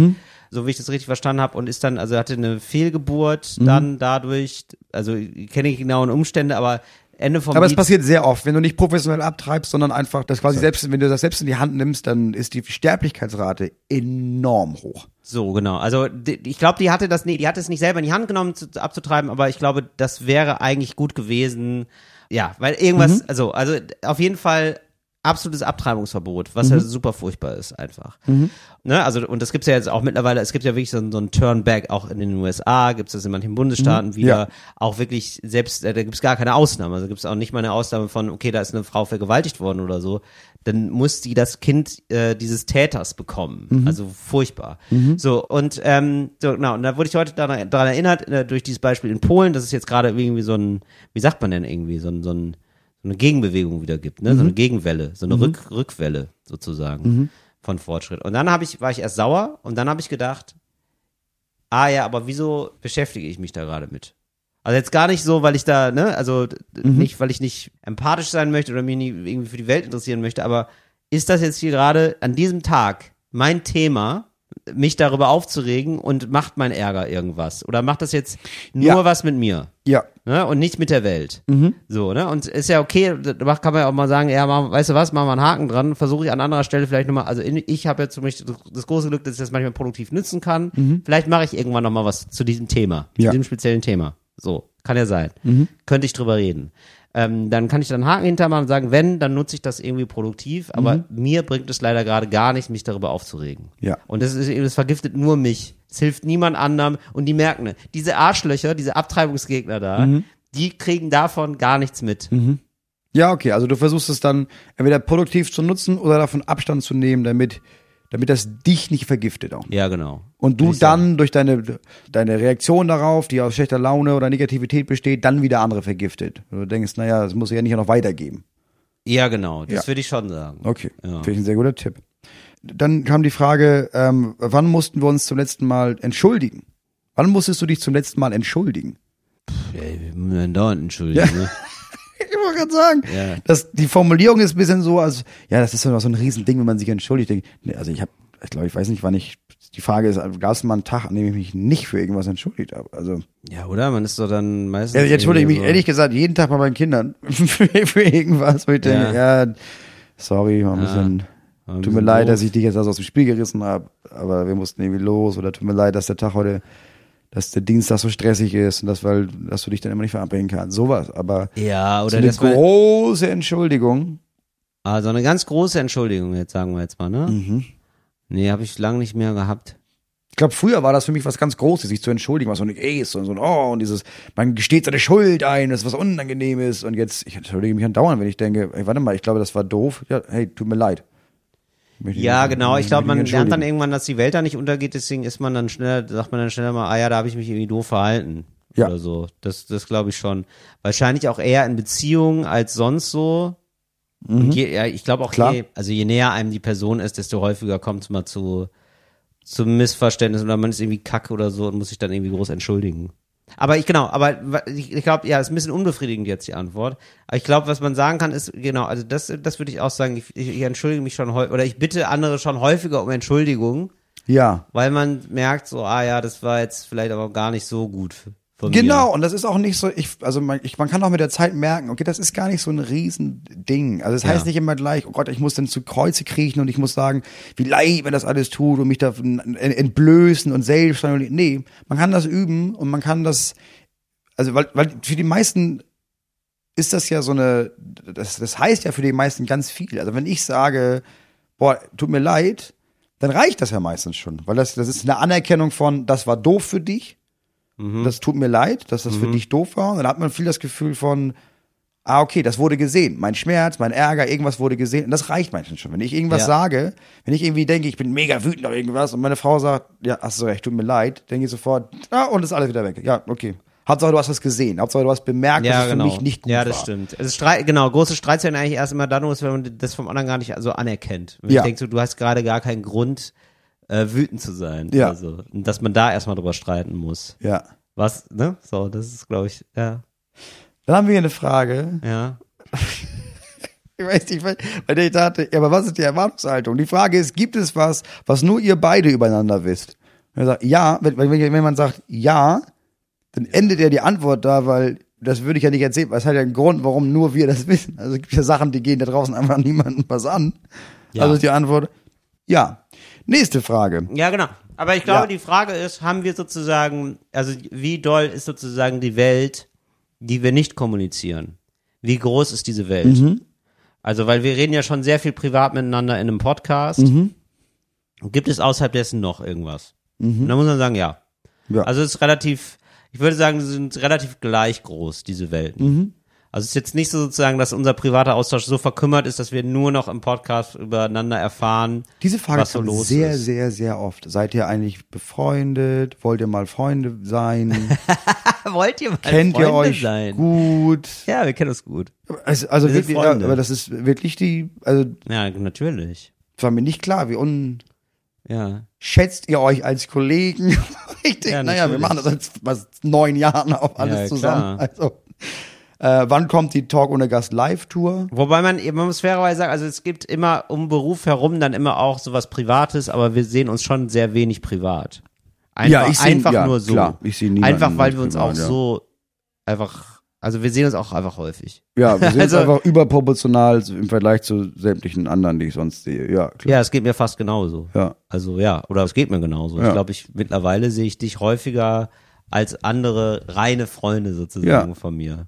B: So wie ich das richtig verstanden habe. Und ist dann, also hatte eine Fehlgeburt dann dadurch, also ich kenne die genauen Umstände, aber Ende vom
C: Aber es
B: Lied-
C: passiert sehr oft, wenn du nicht professionell abtreibst, sondern einfach das quasi selbst, wenn du das selbst in die Hand nimmst, dann ist die Sterblichkeitsrate enorm hoch.
B: So, genau. Also die, ich glaube, die hatte das nee, die hatte es nicht selber in die Hand genommen zu, abzutreiben, aber ich glaube, das wäre eigentlich gut gewesen. Ja, weil irgendwas, also, also auf jeden Fall absolutes Abtreibungsverbot, was ja super furchtbar ist einfach. Ne, also und das gibt's ja jetzt auch mittlerweile, es gibt ja wirklich so, ein- so ein Turnback, auch in den USA gibt's das in manchen Bundesstaaten wieder,
C: Ja.
B: auch wirklich, selbst, äh, da gibt's gar keine Ausnahme, also gibt's auch nicht mal eine Ausnahme von, okay, da ist eine Frau vergewaltigt worden oder so, dann muss die das Kind äh, dieses Täters bekommen, also furchtbar. So, und ähm, so, genau, und da wurde ich heute daran, daran erinnert, äh, durch dieses Beispiel in Polen, dass es jetzt gerade irgendwie so ein, wie sagt man denn irgendwie, so ein, so ein so eine Gegenbewegung wieder gibt, ne? So eine Gegenwelle, so eine Rück, Rückwelle sozusagen von Fortschritt. Und dann habe ich, war ich erst sauer und dann habe ich gedacht, ah ja, aber wieso beschäftige ich mich da gerade mit? Also jetzt gar nicht so, weil ich da, ne, also d- nicht, weil ich nicht empathisch sein möchte oder mich nie irgendwie für die Welt interessieren möchte, aber ist das jetzt hier gerade an diesem Tag mein Thema, mich darüber aufzuregen und macht mein Ärger irgendwas? Oder macht das jetzt nur
C: Ja.
B: was mit mir?
C: Ja.
B: Ne? und nicht mit der Welt. So, ne? Und ist ja okay, da kann man ja auch mal sagen, ja, mach, weißt du was, machen wir einen Haken dran, versuche ich an anderer Stelle vielleicht nochmal, also in, ich habe ja zum Beispiel das, große Glück, dass ich das manchmal produktiv nutzen kann. Vielleicht mache ich irgendwann nochmal was zu diesem Thema, zu
C: Ja.
B: diesem speziellen Thema. So, kann ja sein. Könnte ich drüber reden. Ähm, dann kann ich dann einen Haken hintermachen und sagen, wenn, dann nutze ich das irgendwie produktiv, aber mir bringt es leider gerade gar nicht, mich darüber aufzuregen.
C: Ja.
B: Und das ist eben, das vergiftet nur mich. Es hilft niemand anderem und die merken, ne, diese Arschlöcher, diese Abtreibungsgegner da, die kriegen davon gar nichts mit.
C: Ja, okay. Also du versuchst es dann entweder produktiv zu nutzen oder davon Abstand zu nehmen, damit, damit das dich nicht vergiftet auch.
B: Ja, genau.
C: Und du
B: ich
C: dann durch deine, deine Reaktion darauf, die aus schlechter Laune oder Negativität besteht, dann wieder andere vergiftet. Du denkst, naja, das muss ja nicht auch noch weitergeben.
B: Ja, genau. Das
C: Ja.
B: würde ich schon sagen.
C: Okay,
B: Ja.
C: finde ich ein sehr guter Tipp. Dann kam die Frage, ähm, wann mussten wir uns zum letzten Mal entschuldigen? Wann musstest du dich zum letzten Mal entschuldigen?
B: Ja, wir müssen dauernd entschuldigen, ne?
C: Ich wollte gerade sagen,
B: Ja.
C: dass die Formulierung ist ein bisschen so, als ja, das ist so so ein Riesending, wenn man sich entschuldigt. Also ich habe, ich glaube, ich weiß nicht, wann ich. Die Frage ist, gab es mal einen Tag, an dem ich mich nicht für irgendwas entschuldigt habe? Also
B: Ja, oder? Man ist doch dann meistens.
C: ja, ich entschuldige mich
B: irgendwie
C: ehrlich gesagt jeden Tag bei meinen Kindern für, für irgendwas, wo ich denke, ja, sorry, war ein bisschen.
B: War ein
C: Tut mir
B: bisschen
C: leid,
B: doof.
C: dass ich dich jetzt also aus dem Spiel gerissen habe, aber wir mussten irgendwie los oder tut mir leid, dass der Tag heute, dass der Dienstag so stressig ist und das, weil, dass du dich dann immer nicht verabreden kannst. Sowas. Aber
B: Ja,
C: so
B: oder
C: eine
B: das war,
C: große Entschuldigung.
B: also eine ganz große Entschuldigung, jetzt sagen wir jetzt mal, ne?
C: Mhm.
B: Nee, habe ich lange nicht mehr gehabt.
C: Ich glaube, früher war das für mich was ganz Großes, sich zu entschuldigen, was so ein ist und so ein Oh und dieses, man gesteht seine Schuld ein, das ist was Unangenehmes und jetzt, ich entschuldige mich andauernd, wenn ich denke, ey, warte mal, ich glaube, das war doof. Ja, hey, tut mir leid.
B: Ja, genau. Ich glaube, man lernt dann irgendwann, dass die Welt da nicht untergeht, deswegen ist man dann schneller, sagt man dann schneller mal, ah ja, da habe ich mich irgendwie doof verhalten.
C: Ja.
B: Oder so. Das, das glaube ich schon. Wahrscheinlich auch eher in Beziehungen als sonst so. Und je, ja, ich glaube auch,
C: Mhm. Klar.
B: je, also je näher einem die Person ist, desto häufiger kommt es mal zu, zu Missverständnissen oder man ist irgendwie kacke oder so und muss sich dann irgendwie groß entschuldigen. Aber ich, genau, aber ich, ich glaube, ja, ist ein bisschen unbefriedigend jetzt die Antwort. Aber ich glaube, was man sagen kann, ist, genau, also das, das würde ich auch sagen, ich, ich, ich entschuldige mich schon häufig, oder ich bitte andere schon häufiger um Entschuldigung,
C: Ja.
B: weil man merkt so, ah ja, das war jetzt vielleicht aber gar nicht so gut von
C: Genau,
B: mir.
C: und das ist auch nicht so, ich, also man, ich, man kann auch mit der Zeit merken, okay, das ist gar nicht so ein Riesending. Also es
B: Ja.
C: heißt nicht immer gleich, oh Gott, ich muss dann zu Kreuze kriechen und ich muss sagen, wie leid mir das alles tut und mich da en- entblößen und selbst. Nee, man kann das üben und man kann das, also weil, weil für die meisten ist das ja so eine, das, das heißt ja für die meisten ganz viel. Also wenn ich sage, boah, tut mir leid, dann reicht das ja meistens schon, weil das, das ist eine Anerkennung von, das war doof für dich, das tut mir leid, dass das für dich doof war. Und dann hat man viel das Gefühl von, ah, okay, das wurde gesehen. Mein Schmerz, mein Ärger, irgendwas wurde gesehen. Und das reicht meistens schon. Wenn ich irgendwas
B: Ja.
C: sage, wenn ich irgendwie denke, ich bin mega wütend auf irgendwas und meine Frau sagt, ja, hast du recht, tut mir leid, denke ich sofort, ah, und ist alles wieder weg. Ja, okay. Hauptsache, du hast das gesehen. Hauptsache, du hast bemerkt, dass
B: Ja,
C: es
B: genau.
C: für mich nicht gut
B: ja, das
C: war.
B: stimmt. Also Streit, genau, große Streits werden eigentlich erst immer dann los, wenn man das vom anderen gar nicht so anerkennt. Wenn
C: Ja.
B: ich denke, so, du hast gerade gar keinen Grund, äh, wütend zu sein.
C: Ja.
B: Also, dass man da erstmal drüber streiten muss.
C: Ja.
B: Was, ne? So, das ist, glaube ich, ja,
C: Dann haben wir hier eine Frage.
B: ja.
C: Ich weiß nicht, weil, ich dachte, ja, aber was ist die Erwartungshaltung? Die Frage ist, gibt es was, was nur ihr beide übereinander wisst? Wenn, sagt, ja, wenn, wenn, wenn man sagt ja, dann endet ja die Antwort da, weil das würde ich ja nicht erzählen, weil es hat ja einen Grund, warum nur wir das wissen. Also es gibt ja Sachen, die gehen da draußen einfach niemandem was an.
B: Ja.
C: Also ist die Antwort ja. Nächste Frage.
B: Ja, genau. Aber ich glaube,
C: Ja.
B: die Frage ist, haben wir sozusagen, also wie doll ist sozusagen die Welt, die wir nicht kommunizieren? Wie groß ist diese Welt?
C: Mhm.
B: Also, weil wir reden ja schon sehr viel privat miteinander in einem Podcast.
C: Mhm.
B: Gibt es außerhalb dessen noch irgendwas? Und da muss man sagen, ja.
C: Mhm. Ja.
B: Also es ist relativ, ich würde sagen, sie sind relativ gleich groß, diese Welten. Also es ist jetzt nicht so sozusagen, dass unser privater Austausch so verkümmert ist, dass wir nur noch im Podcast übereinander erfahren.
C: Diese Frage
B: was so los
C: sehr,
B: ist.
C: sehr, sehr oft. Seid ihr eigentlich befreundet? Wollt ihr mal Freunde sein?
B: Wollt ihr mal
C: Kennt ihr
B: Freunde
C: euch
B: sein?
C: gut?
B: Ja, wir kennen uns gut.
C: Also, also
B: Wir
C: wirklich, ja, aber das ist wirklich die, also
B: Ja, natürlich.
C: es war mir nicht klar, wie unschätzt
B: Ja.
C: ihr euch als Kollegen? ich denke,
B: Ja,
C: naja, wir machen das seit was, neun Jahren auch alles
B: Ja,
C: zusammen.
B: klar.
C: Also, äh, wann kommt die Talk ohne Gast Live-Tour?
B: Wobei man, man muss fairerweise sagen, also es gibt immer um Beruf herum dann immer auch sowas Privates, aber wir sehen uns schon sehr wenig privat. Einfach,
C: Ja, ich seh-
B: einfach
C: ja,
B: nur so.
C: klar, ich seh niemanden
B: Einfach weil wir uns
C: privat,
B: auch
C: ja.
B: so einfach, also wir sehen uns auch einfach häufig.
C: Ja, wir sind
B: Also-
C: einfach überproportional im Vergleich zu sämtlichen anderen, die ich sonst sehe. Ja, klar.
B: Ja, es geht mir fast genauso.
C: Ja.
B: Also ja, oder es geht mir genauso.
C: Ja.
B: Ich glaube, ich mittlerweile sehe ich dich häufiger als andere reine Freunde sozusagen von mir.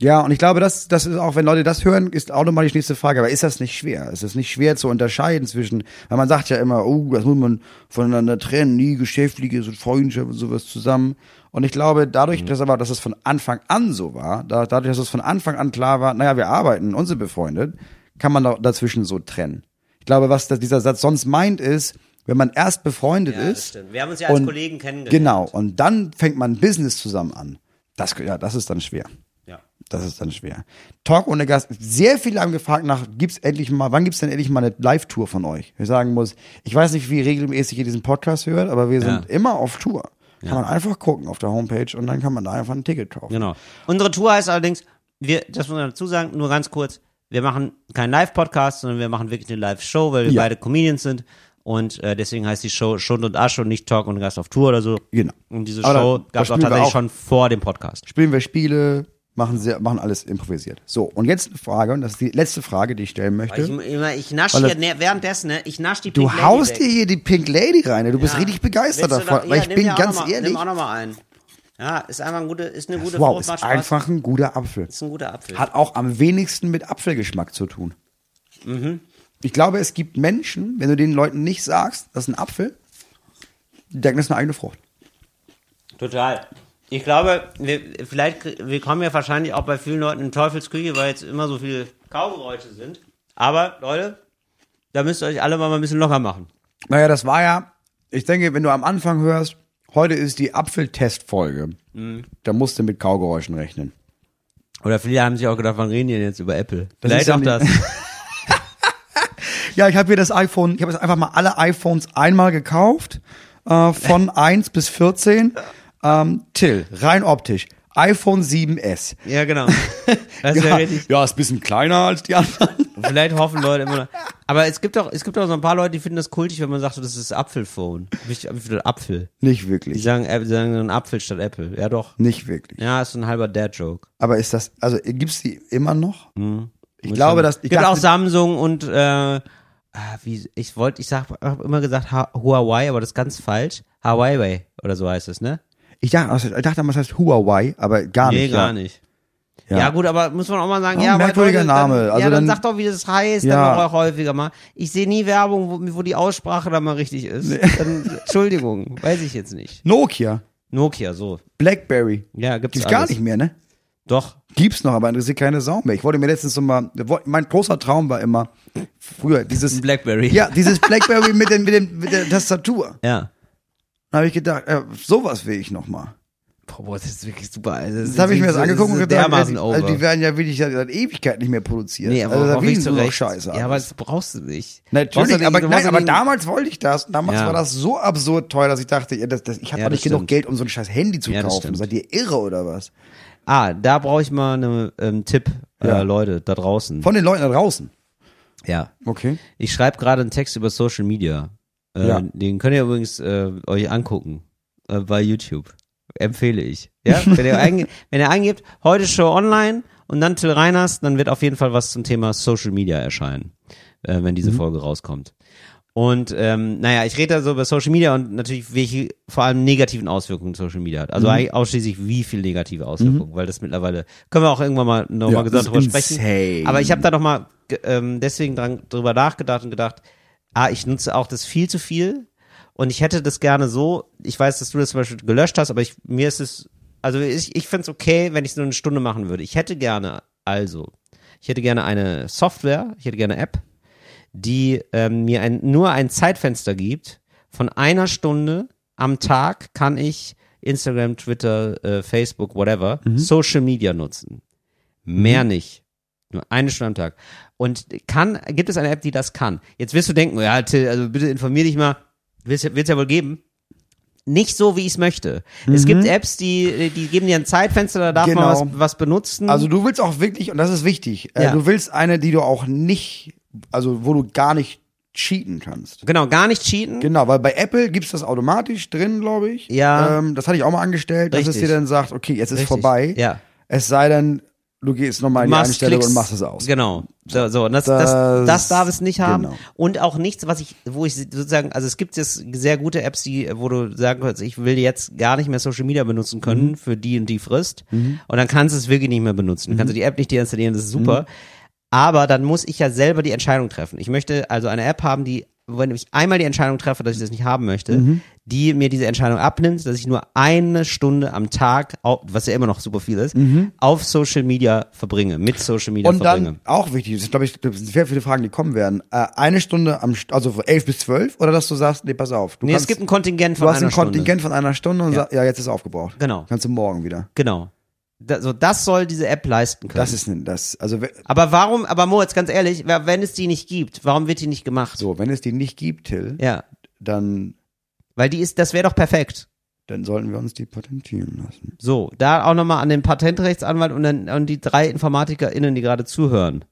B: Ja.
C: Ja, und ich glaube, das, das ist auch, wenn Leute das hören, ist automatisch die nächste Frage. Aber ist das nicht schwer? Ist es nicht schwer zu unterscheiden zwischen, weil man sagt ja immer, oh, das muss man voneinander trennen, nie geschäftliches und Freundschaft und sowas zusammen. Und ich glaube, dadurch, dass aber, dass es von Anfang an so war, da, dadurch, dass es von Anfang an klar war, naja, wir arbeiten und sind befreundet, kann man da dazwischen so trennen. Ich glaube, was das, dieser Satz sonst meint, ist, wenn man erst befreundet ist.
B: stimmt. Wir haben uns ja als
C: und-
B: Kollegen kennengelernt.
C: Genau. Und dann fängt man Business zusammen an. Das, ja, das ist dann schwer.
B: Ja.
C: Das ist dann schwer. Talk ohne Gast. Sehr viele haben gefragt nach, gibt's endlich mal, wann gibt's denn endlich mal eine Live-Tour von euch? Ich sagen muss, ich weiß nicht, wie regelmäßig ihr diesen Podcast hört, aber wir sind
B: Ja.
C: immer auf Tour. Kann man einfach gucken auf der Homepage und dann kann man da einfach ein Ticket kaufen.
B: Genau. Unsere Tour heißt allerdings, wir, das muss man dazu sagen, nur ganz kurz, wir machen keinen Live-Podcast, sondern wir machen wirklich eine Live-Show, weil wir
C: Ja.
B: beide Comedians sind. Und äh, deswegen heißt die Show Schund und Asche und nicht Talk und Gast auf Tour oder so.
C: Genau.
B: Und diese
C: Aber
B: Show gab es auch tatsächlich
C: auch.
B: schon vor dem Podcast.
C: Spielen wir Spiele, machen, sehr, machen alles improvisiert. So, und jetzt eine Frage, und das ist die letzte Frage, die ich stellen möchte.
B: Ich, ich nasch
C: Weil
B: hier ne, währenddessen, ne, ich nasch die
C: du
B: Pink Lady
C: haust
B: weg.
C: dir hier die Pink Lady rein, ne? du bist
B: Ja.
C: richtig begeistert
B: du
C: davon.
B: noch-
C: weil
B: ja,
C: ich bin ganz
B: mal,
C: ehrlich,
B: Nimm auch noch mal einen. Ja, ist einfach ein gute, ist eine gute
C: wow,
B: Frucht,
C: ist einfach ein guter Apfel.
B: Ist ein guter Apfel.
C: Hat auch am wenigsten mit Apfelgeschmack zu tun.
B: Mhm.
C: Ich glaube, es gibt Menschen, wenn du den Leuten nicht sagst, das ist ein Apfel, die denken, das ist eine eigene Frucht.
B: Total. Ich glaube, wir, vielleicht, wir kommen ja wahrscheinlich auch bei vielen Leuten in Teufelsküche, weil jetzt immer so viele Kaugeräusche sind. Aber, Leute, da müsst ihr euch alle mal ein bisschen locker machen.
C: Naja, das war ja, ich denke, wenn du am Anfang hörst, heute ist die Apfeltestfolge,
B: Mhm.
C: da musst du mit Kaugeräuschen rechnen.
B: Oder viele haben sich auch gedacht, wann reden die denn jetzt über Apple?
C: Das
B: vielleicht auch das.
C: Ja, ich habe hier das iPhone, ich habe jetzt einfach mal alle iPhones einmal gekauft, äh, von 1 bis 14. Ähm, Till, rein optisch, iPhone 7S.
B: ja, genau. Das ist ja, richtig.
C: ja, ist ein bisschen kleiner als die anderen.
B: Vielleicht hoffen Leute immer noch. Aber es gibt auch, es gibt auch so ein paar Leute, die finden das kultig, wenn man sagt, das ist Apfelphone. Viel Apfel?
C: Nicht
B: Die
C: wirklich.
B: sagen, Apple- die sagen ein Apfel statt Apple. Ja, doch.
C: Nicht wirklich.
B: Ja, ist so ein halber Dad-Joke.
C: Aber ist das, also gibt's die immer noch?
B: Mhm.
C: Ich glaube, dass ich
B: gibt auch Samsung und äh, ah, wie ich wollte, ich sag, hab immer gesagt Huawei, aber das ist ganz falsch. Huawei oder so heißt es, ne?
C: Ich dachte, also, ich dachte, damals heißt Huawei, aber gar
B: nee,
C: nicht.
B: gar
C: ja.
B: nicht.
C: Ja.
B: Ja. gut, aber muss man auch mal sagen,
C: Oh,
B: ja,
C: merkwürdiger
B: Leute,
C: Name.
B: Dann,
C: Also
B: ja, dann,
C: dann-
B: sag doch, wie das heißt,
C: Ja.
B: dann auch häufiger mal. Ich sehe nie Werbung, wo, wo die Aussprache dann mal richtig ist. Dann, Entschuldigung, weiß ich jetzt nicht.
C: Nokia,
B: Nokia, so.
C: Blackberry,
B: Ja, gibt's
C: gibt's
B: alles.
C: gar nicht mehr, ne?
B: Doch.
C: Gibt's noch, aber interessiert keine Sau mehr. Ich wollte mir letztens so mal, mein großer Traum war immer, früher, dieses,
B: Blackberry.
C: ja, dieses Blackberry mit, den, mit, den, mit der Tastatur.
B: Ja.
C: Da habe ich gedacht, äh, sowas will ich noch mal.
B: Boah, das ist wirklich super. Also,
C: Das habe ich mir das angeguckt und gedacht,
B: over.
C: also die werden ja wirklich seit Ewigkeit nicht mehr produziert.
B: nee, aber
C: also da
B: nicht zurecht.
C: Scheiße.
B: Ja, aber das brauchst du nicht.
C: Natürlich,
B: du
C: aber,
B: nicht- du
C: nein, aber damals wollte ich das. Und damals
B: Ja.
C: war das so absurd teuer, dass ich dachte, ja, das, das, ich habe
B: Ja,
C: nicht
B: das
C: genug
B: stimmt.
C: Geld, um so ein scheiß Handy zu
B: Ja, das
C: kaufen.
B: stimmt.
C: Seid ihr irre oder was?
B: Ah, da brauche ich mal einen ähm, Tipp,
C: Ja.
B: äh, Leute, da draußen.
C: Von den Leuten da draußen.
B: ja.
C: Okay.
B: Ich schreibe gerade einen Text über Social Media. Äh,
C: Ja.
B: Den könnt ihr übrigens äh, euch angucken äh, bei YouTube. Empfehle ich. Ja, wenn ihr, wenn ihr eingebt, heute Show online und dann Till Reiners, dann wird auf jeden Fall was zum Thema Social Media erscheinen, äh, wenn
C: Mhm.
B: diese Folge rauskommt. Und ähm, naja, ich rede da so über Social Media und natürlich, welche vor allem negativen Auswirkungen Social Media hat. Also
C: Mhm.
B: eigentlich ausschließlich wie viel negative Auswirkungen, weil das mittlerweile können wir auch irgendwann mal nochmal
C: Ja,
B: gesagt drüber
C: ist
B: sprechen.
C: insane.
B: Aber ich habe da noch mal ge- ähm, deswegen dran, drüber nachgedacht und gedacht, ah, ich nutze auch das viel zu viel und ich hätte das gerne so. Ich weiß, dass du das zum Beispiel gelöscht hast, aber ich, mir ist es, also ich, ich find's okay, wenn ich es nur eine Stunde machen würde. Ich hätte gerne, also, ich hätte gerne eine Software, ich hätte gerne eine App, die ähm, mir ein, nur ein Zeitfenster gibt. Von einer Stunde am Tag kann ich Instagram, Twitter, äh, Facebook, whatever, Social Media nutzen. Mehr nicht. Nur eine Stunde am Tag. Und kann, gibt es eine App, die das kann? Jetzt wirst du denken, ja, Till, also bitte informier dich mal. Wird's ja, wird's ja wohl geben. Nicht so, wie ich es möchte. Es gibt Apps, die, die geben dir ein Zeitfenster, da darf man
C: Genau.
B: was, was benutzen.
C: Also du willst auch wirklich, und das ist wichtig, äh,
B: Ja.
C: du willst eine, die du auch nicht, also wo du gar nicht cheaten kannst.
B: genau, gar nicht cheaten.
C: Genau, weil bei Apple gibt's das automatisch drin, glaube ich.
B: Ja.
C: Ähm, das hatte ich auch mal angestellt, dass es
B: Richtig.
C: dir dann sagt, okay, jetzt ist
B: Richtig.
C: vorbei.
B: Ja.
C: Es sei denn, du gehst nochmal in die
B: machst,
C: Einstellung
B: klickst,
C: und machst es aus.
B: Genau. So, so. Und das, das,
C: Das-
B: das darf es nicht haben.
C: genau.
B: Und auch nichts, was ich, wo ich sozusagen, also es gibt jetzt sehr gute Apps, die, wo du sagen kannst, ich will jetzt gar nicht mehr Social Media benutzen können
C: Mhm.
B: für die und die Frist. Und dann kannst du es wirklich nicht mehr benutzen. Dann kannst du
C: Mhm.
B: die App nicht deinstallieren, das ist super. Aber dann muss ich ja selber die Entscheidung treffen. Ich möchte also eine App haben, die, wenn ich einmal die Entscheidung treffe, dass ich das nicht haben möchte,
C: Mhm.
B: Die mir diese Entscheidung abnimmt, dass ich nur eine Stunde am Tag, was ja immer noch super viel ist, auf Social Media verbringe, mit Social Media
C: Mhm. Und
B: verbringe.
C: dann auch wichtig, das ist, glaube ich, das sind sehr viele Fragen, die kommen werden. Äh, eine Stunde am, also von elf bis zwölf, oder dass du sagst, nee, pass auf. Du
B: Nee,
C: kannst,
B: es gibt ein Kontingent von
C: du hast
B: einer
C: ein Kontingent von einer Stunde und
B: Ja.
C: sagst, ja, jetzt ist aufgebraucht.
B: Genau.
C: Kannst du morgen wieder.
B: Stunde. Genau. Da, so, das soll diese App leisten können.
C: Das ist ne- das, also
B: aber warum, aber Moritz, ganz ehrlich, wenn es die nicht gibt, warum wird die nicht gemacht?
C: so, wenn es die nicht gibt, Till,
B: Ja.
C: dann,
B: Weil die ist, das wäre doch perfekt.
C: dann sollten wir uns die patentieren lassen.
B: So, da auch nochmal an den Patentrechtsanwalt und, dann, und die drei InformatikerInnen, die gerade zuhören.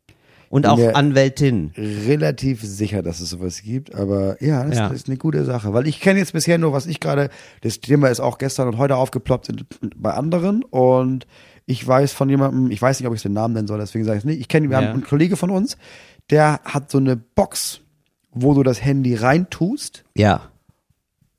B: Und auch. Anwältin.
C: relativ sicher, dass es sowas gibt, aber ja, das
B: Ja.
C: ist eine gute Sache, weil ich kenne jetzt bisher nur, was ich gerade, das Thema ist auch gestern und heute aufgeploppt bei anderen und ich weiß von jemandem, ich weiß nicht, ob ich den Namen nennen soll, deswegen sage ich es nicht, ich kenne, wir
B: Ja.
C: haben einen Kollege von uns, der hat so eine Box, wo du das Handy reintust
B: Ja.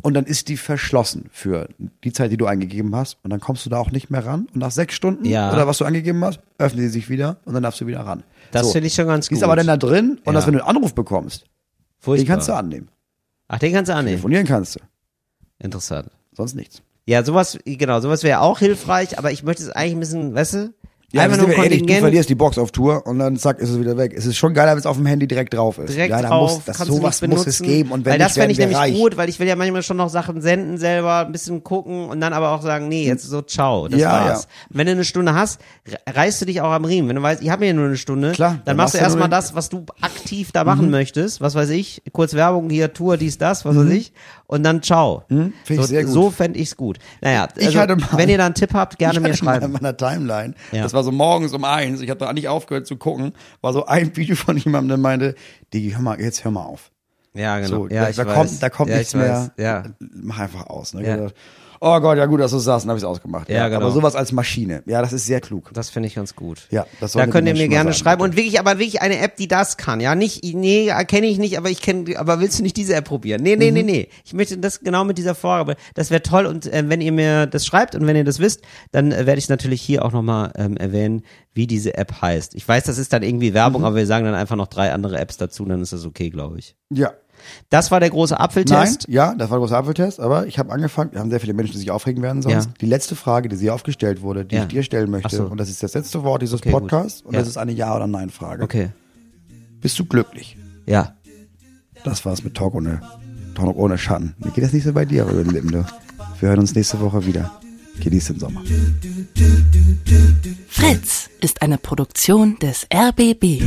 C: Und dann ist die verschlossen für die Zeit, die du eingegeben hast und dann kommst du da auch nicht mehr ran und nach sechs Stunden
B: Ja.
C: oder was du angegeben hast, öffnet sie sich wieder und dann darfst du wieder ran.
B: Das
C: So.
B: finde ich schon ganz
C: Die
B: gut.
C: ist aber dann da drin und
B: Ja.
C: dass wenn du einen Anruf bekommst,
B: Furchtbar.
C: den kannst du annehmen.
B: Ach, den kannst du annehmen.
C: Telefonieren kannst du.
B: Interessant.
C: Sonst nichts.
B: Ja, sowas, genau, sowas wäre auch hilfreich, aber ich möchte es eigentlich ein bisschen, weißt du?
C: Ja,
B: einfach nur
C: ehrlich, du verlierst die Box auf Tour und dann zack, ist es wieder weg. Es ist schon geiler, wenn es auf dem Handy direkt drauf ist.
B: direkt
C: ja, da
B: drauf,
C: muss, das, sowas muss es geben und wenn
B: weil das fände ich nämlich
C: reich.
B: gut, weil ich will ja manchmal schon noch Sachen senden selber, ein bisschen gucken und dann aber auch sagen, nee, jetzt so ciao, das
C: Ja,
B: war's.
C: ja.
B: Wenn du eine Stunde hast, re- reißt du dich auch am Riemen. Wenn du weißt, ich habe ja nur eine Stunde,
C: Klar,
B: dann,
C: dann
B: machst du erstmal das, was du aktiv da machen möchtest, was weiß ich, kurz Werbung hier, Tour, dies, das, was weiß ich, und dann ciao.
C: Find ich
B: so
C: sehr gut.
B: so fände ich's gut. Naja,
C: Ich
B: also,
C: mal-
B: wenn ihr da einen Tipp habt, gerne
C: ich
B: mir
C: mal in
B: schreiben.
C: meiner Timeline,
B: Ja.
C: das war so morgens um eins, ich hatte noch nicht aufgehört zu gucken, war so ein Video von jemandem, der meinte, Digi, hör mal, jetzt hör mal auf.
B: Ja, genau.
C: So,
B: ja,
C: da,
B: ich
C: da
B: weiß.
C: kommt, da kommt
B: ja,
C: nichts mehr.
B: Ja.
C: Mach einfach aus. Ne?
B: Ja.
C: Oh Gott, ja gut, dass du sagst, dann habe ich es ausgemacht.
B: Ja, genau.
C: Aber sowas als Maschine, ja, das ist sehr klug.
B: Das finde ich ganz gut.
C: Ja, das
B: Da könnt ihr mir gerne
C: sagen,
B: schreiben
C: bitte.
B: und wirklich, aber wirklich eine App, die das kann. Ja, nicht, nee, kenne ich nicht, aber ich kenne, aber willst du nicht diese App probieren? Nee, nee, nee,
C: Mhm.
B: nee. Ich möchte das genau mit dieser Vorgabe. Das wäre toll und äh, wenn ihr mir das schreibt und wenn ihr das wisst, dann äh, werde ich natürlich hier auch nochmal ähm, erwähnen, wie diese App heißt. Ich weiß, das ist dann irgendwie Werbung,
C: Mhm.
B: aber wir sagen dann einfach noch drei andere Apps dazu, dann ist das okay, glaube ich.
C: Ja.
B: Das war der große
C: Nein,
B: Apfeltest.
C: ja, das war der große Apfeltest, aber ich habe angefangen, wir haben sehr viele Menschen, die sich aufregen werden sonst.
B: Ja.
C: Die letzte Frage, die sie aufgestellt wurde, die
B: Ja.
C: ich dir stellen möchte,
B: so.
C: und das ist das letzte Wort dieses
B: Okay, gut.
C: Podcasts, und
B: Ja.
C: das ist eine Ja- oder Nein-Frage.
B: Okay.
C: Bist du glücklich?
B: Ja.
C: Das war's mit Talk ohne, Talk ohne Schatten. Mir geht das nicht so bei dir über den Lippen, du. Wir hören uns nächste Woche wieder. Genieß den Sommer.
A: Fritz ist eine Produktion des RBB.